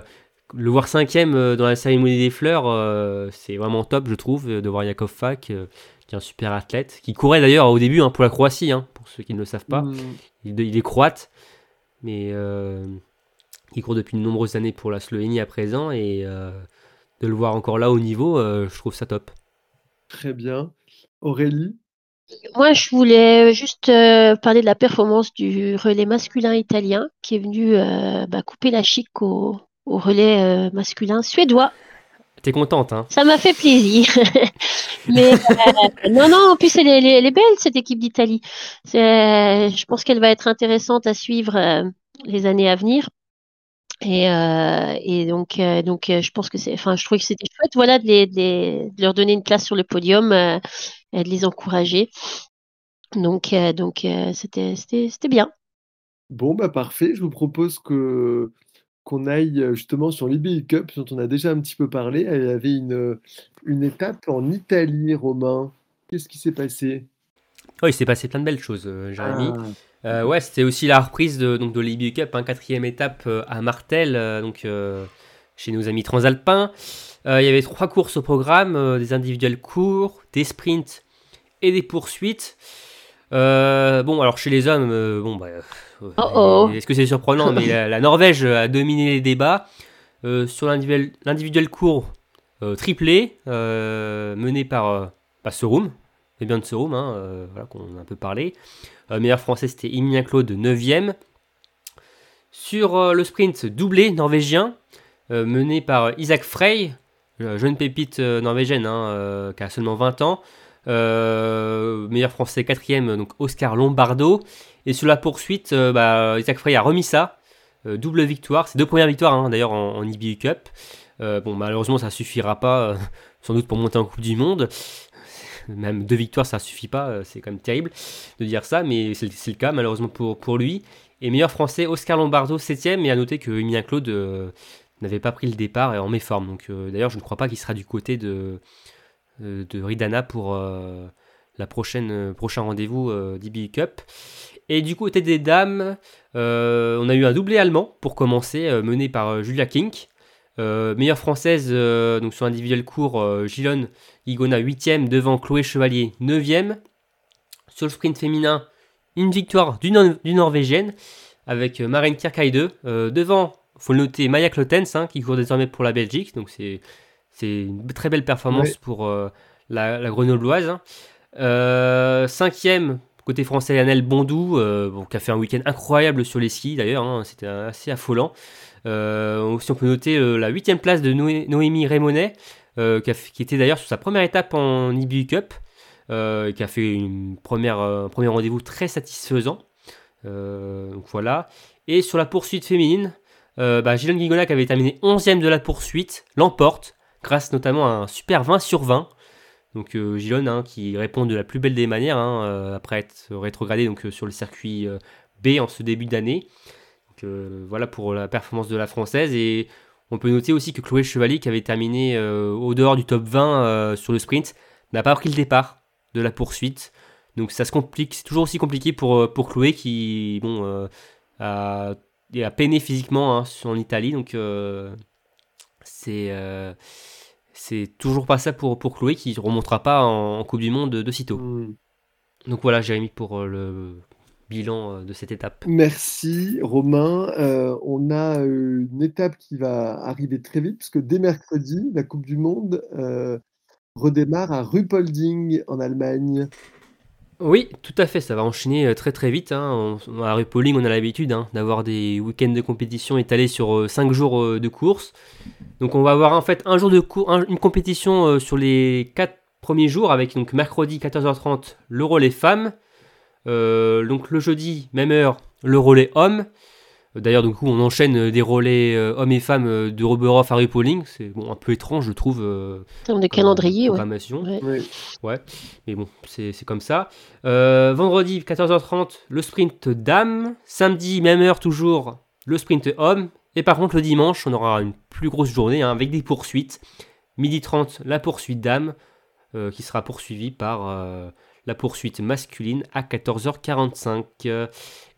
le voir 5ème euh, dans la cérémonie des fleurs, euh, c'est vraiment top, je trouve, de voir Yakov Fak, euh, qui est un super athlète, qui courait d'ailleurs au début hein, pour la Croatie, hein, pour ceux qui ne le savent pas. Hmm. Il, il est croate, mais euh, il court depuis de nombreuses années pour la Slovénie à présent, et euh, de le voir encore là au niveau, euh, je trouve ça top. Très bien. Aurélie? Moi, je voulais juste euh, parler de la performance du relais masculin italien qui est venu euh, bah, couper la chic au, au relais euh, masculin suédois. T'es contente, hein? Ça m'a fait plaisir. Mais euh, non, non, en plus, elle est, elle est- elle est belle, cette équipe d'Italie. Je pense qu'elle va être intéressante à suivre euh, les années à venir. Et, euh, et donc, euh, donc euh, je pense que c'est, enfin, je trouvais que c'était chouette, voilà, de, les, de, les- de leur donner une place sur le podium euh, et de les encourager. Donc, euh, donc euh, c'était, c'était, c'était bien. Bon, bah parfait. Je vous propose que qu'on aille justement sur l'IBU Cup, dont on a déjà un petit peu parlé. Il y avait une, une étape en Italie, Romain. Qu'est-ce qui s'est passé? Oh, il s'est passé plein de belles choses, Jérémy. Ah, Euh, ouais, c'était aussi la reprise de, donc, de l'IBU Cup, hein, quatrième étape euh, à Martel, euh, donc chez nos amis transalpins. Il y avait trois courses au programme, des individuels courts, des sprints et des poursuites. Bon, alors chez les hommes, bon, bah, Oh oh. est-ce que c'est surprenant Mais la, la Norvège a dominé les débats sur l'individuel court triplé, mené par, par Sorum, et bien de euh, voilà, qu'on a un peu parlé. Euh, meilleur français, c'était Emilien Claude, 9ème. Sur euh, le sprint doublé norvégien, euh, mené par Isaac Frey, jeune pépite norvégienne hein, qui a seulement 20 ans. Meilleur français, 4ème, donc Oscar Lombardo. Et sur la poursuite, bah, Isaac Frey a remis ça. Double victoire, c'est deux premières victoires hein, d'ailleurs en, IBU Cup. Bon, malheureusement, ça suffira pas, sans doute pour monter en Coupe du Monde. Même deux victoires, ça suffit pas, euh, c'est quand même terrible de dire ça, mais c'est le cas malheureusement pour, lui. Et meilleur français, Oscar Lombardo, 7ème, et à noter que Emilien Claude euh, n'avait pas pris le départ et en méforme. Donc euh, d'ailleurs, je ne crois pas qu'il sera du côté de, Ridana pour la prochaine prochain rendez-vous euh, d'IBU Cup. Et du côté des dames, on a eu un doublé allemand pour commencer, mené par Julia Kink. Euh, meilleure française euh, donc sur individuel court, euh, Gilon Igona 8ème devant Chloé Chevalier 9ème. Sur le sprint féminin, une victoire du, Nor- du Norvégienne avec euh, Maren Kierkeide euh, devant, faut le noter, Maya Klotens hein, qui court désormais pour la Belgique. Donc c'est une très belle performance pour la, la grenobloise. hein. Cinquième, côté français, Yanel Bondou, bon, qui a fait un week-end incroyable sur les skis d'ailleurs, hein, c'était assez affolant. Euh, aussi, on peut noter euh, la huitième place de Noé- Noémie Raimonet, euh, qui, était d'ailleurs sur sa première étape en IBU Cup, euh, qui a fait euh, un premier rendez-vous très satisfaisant. Euh, voilà. Et sur la poursuite féminine, euh, bah, qui avait terminé 11ème de la poursuite, l'emporte, grâce notamment à un super 20 sur 20. Donc euh, hein, qui répond de la plus belle des manières, hein, euh, après être rétrogradé donc, euh, sur le circuit euh, B en ce début d'année. Donc, euh, voilà pour la performance de la française. Et on peut noter aussi que Chloé Chevalier, qui avait terminé euh, au dehors du top 20 euh, sur le sprint, n'a pas pris le départ de la poursuite. Donc ça se complique, c'est toujours aussi compliqué pour, pour Chloé qui bon, a, a peiné physiquement hein, en Italie. Donc c'est c'est toujours pas ça pour, pour Chloé qui ne remontera pas en, en Coupe du Monde de, de sitôt. hmm. Donc voilà, Jérémy, pour le bilan euh, de cette étape. Merci Romain. Euh, on a euh, une étape qui va arriver très vite, parce que dès mercredi, la Coupe du Monde euh, redémarre à Ruppolding en Allemagne. Oui, tout à fait, ça va enchaîner très très vite. Hein. On- à Rupoling, on a l'habitude hein, d'avoir des week-ends de compétition étalés sur 5 jours de course. Donc on va avoir en fait un jour de cour- un- une compétition sur les 4 premiers jours avec donc mercredi 14h30 le relais femmes. Euh, donc le jeudi, même heure, le relais homme. D'ailleurs, du coup, on enchaîne des relais euh, hommes et femmes euh, de Roberhof à Rupoling. C'est bon, un peu étrange, je trouve. euh, En termes de calendrier, ouais. programmation. Ouais. Oui. Mais bon, c'est c'est comme ça. Euh, vendredi, 14h30, le sprint dame. Samedi, même heure toujours, le sprint homme. Et par contre, le dimanche, on aura une plus grosse journée hein, avec des poursuites. Midi 30, la poursuite dame, euh, qui sera poursuivie par euh, la poursuite masculine à 14h45. Euh,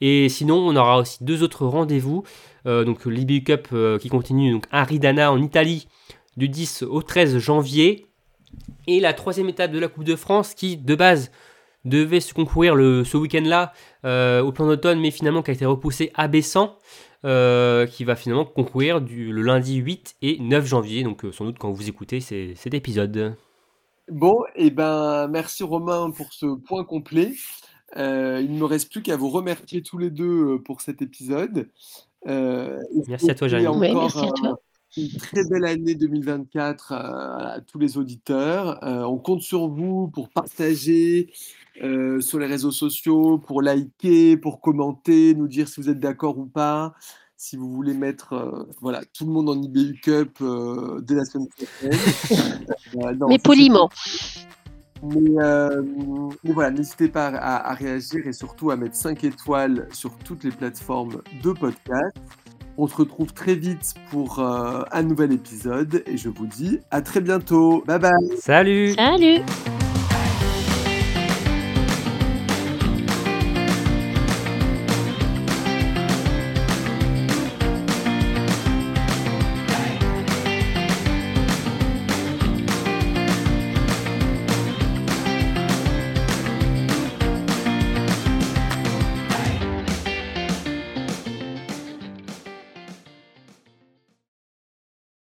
Et sinon, on aura aussi deux autres rendez-vous. Euh, donc l'IBU Cup euh, qui continue donc à Ridana en Italie du 10 au 13 janvier. Et la troisième étape de la Coupe de France qui, de base, devait se concourir ce week-end-là au plan d'automne, mais finalement qui a été repoussé à Bessan, qui va finalement concourir le lundi 8 et 9 janvier. Donc sans doute quand vous écoutez cet épisode. Bon, et ben merci Romain pour ce point complet. Euh, il ne me reste plus qu'à vous remercier tous les deux euh, pour cet épisode. Euh, merci à toi, merci à toi. Une très belle année 2024 à tous les auditeurs. on compte sur vous pour partager sur les réseaux sociaux, pour liker, pour commenter, nous dire si vous êtes d'accord ou pas si vous voulez mettre voilà, tout le monde en IBU Cup dès la semaine prochaine. Mais poliment. Mais, voilà, n'hésitez pas à, réagir et surtout à mettre 5 étoiles sur toutes les plateformes de podcast. On se retrouve très vite pour un nouvel épisode et je vous dis à très bientôt. Bye bye. Salut. Salut.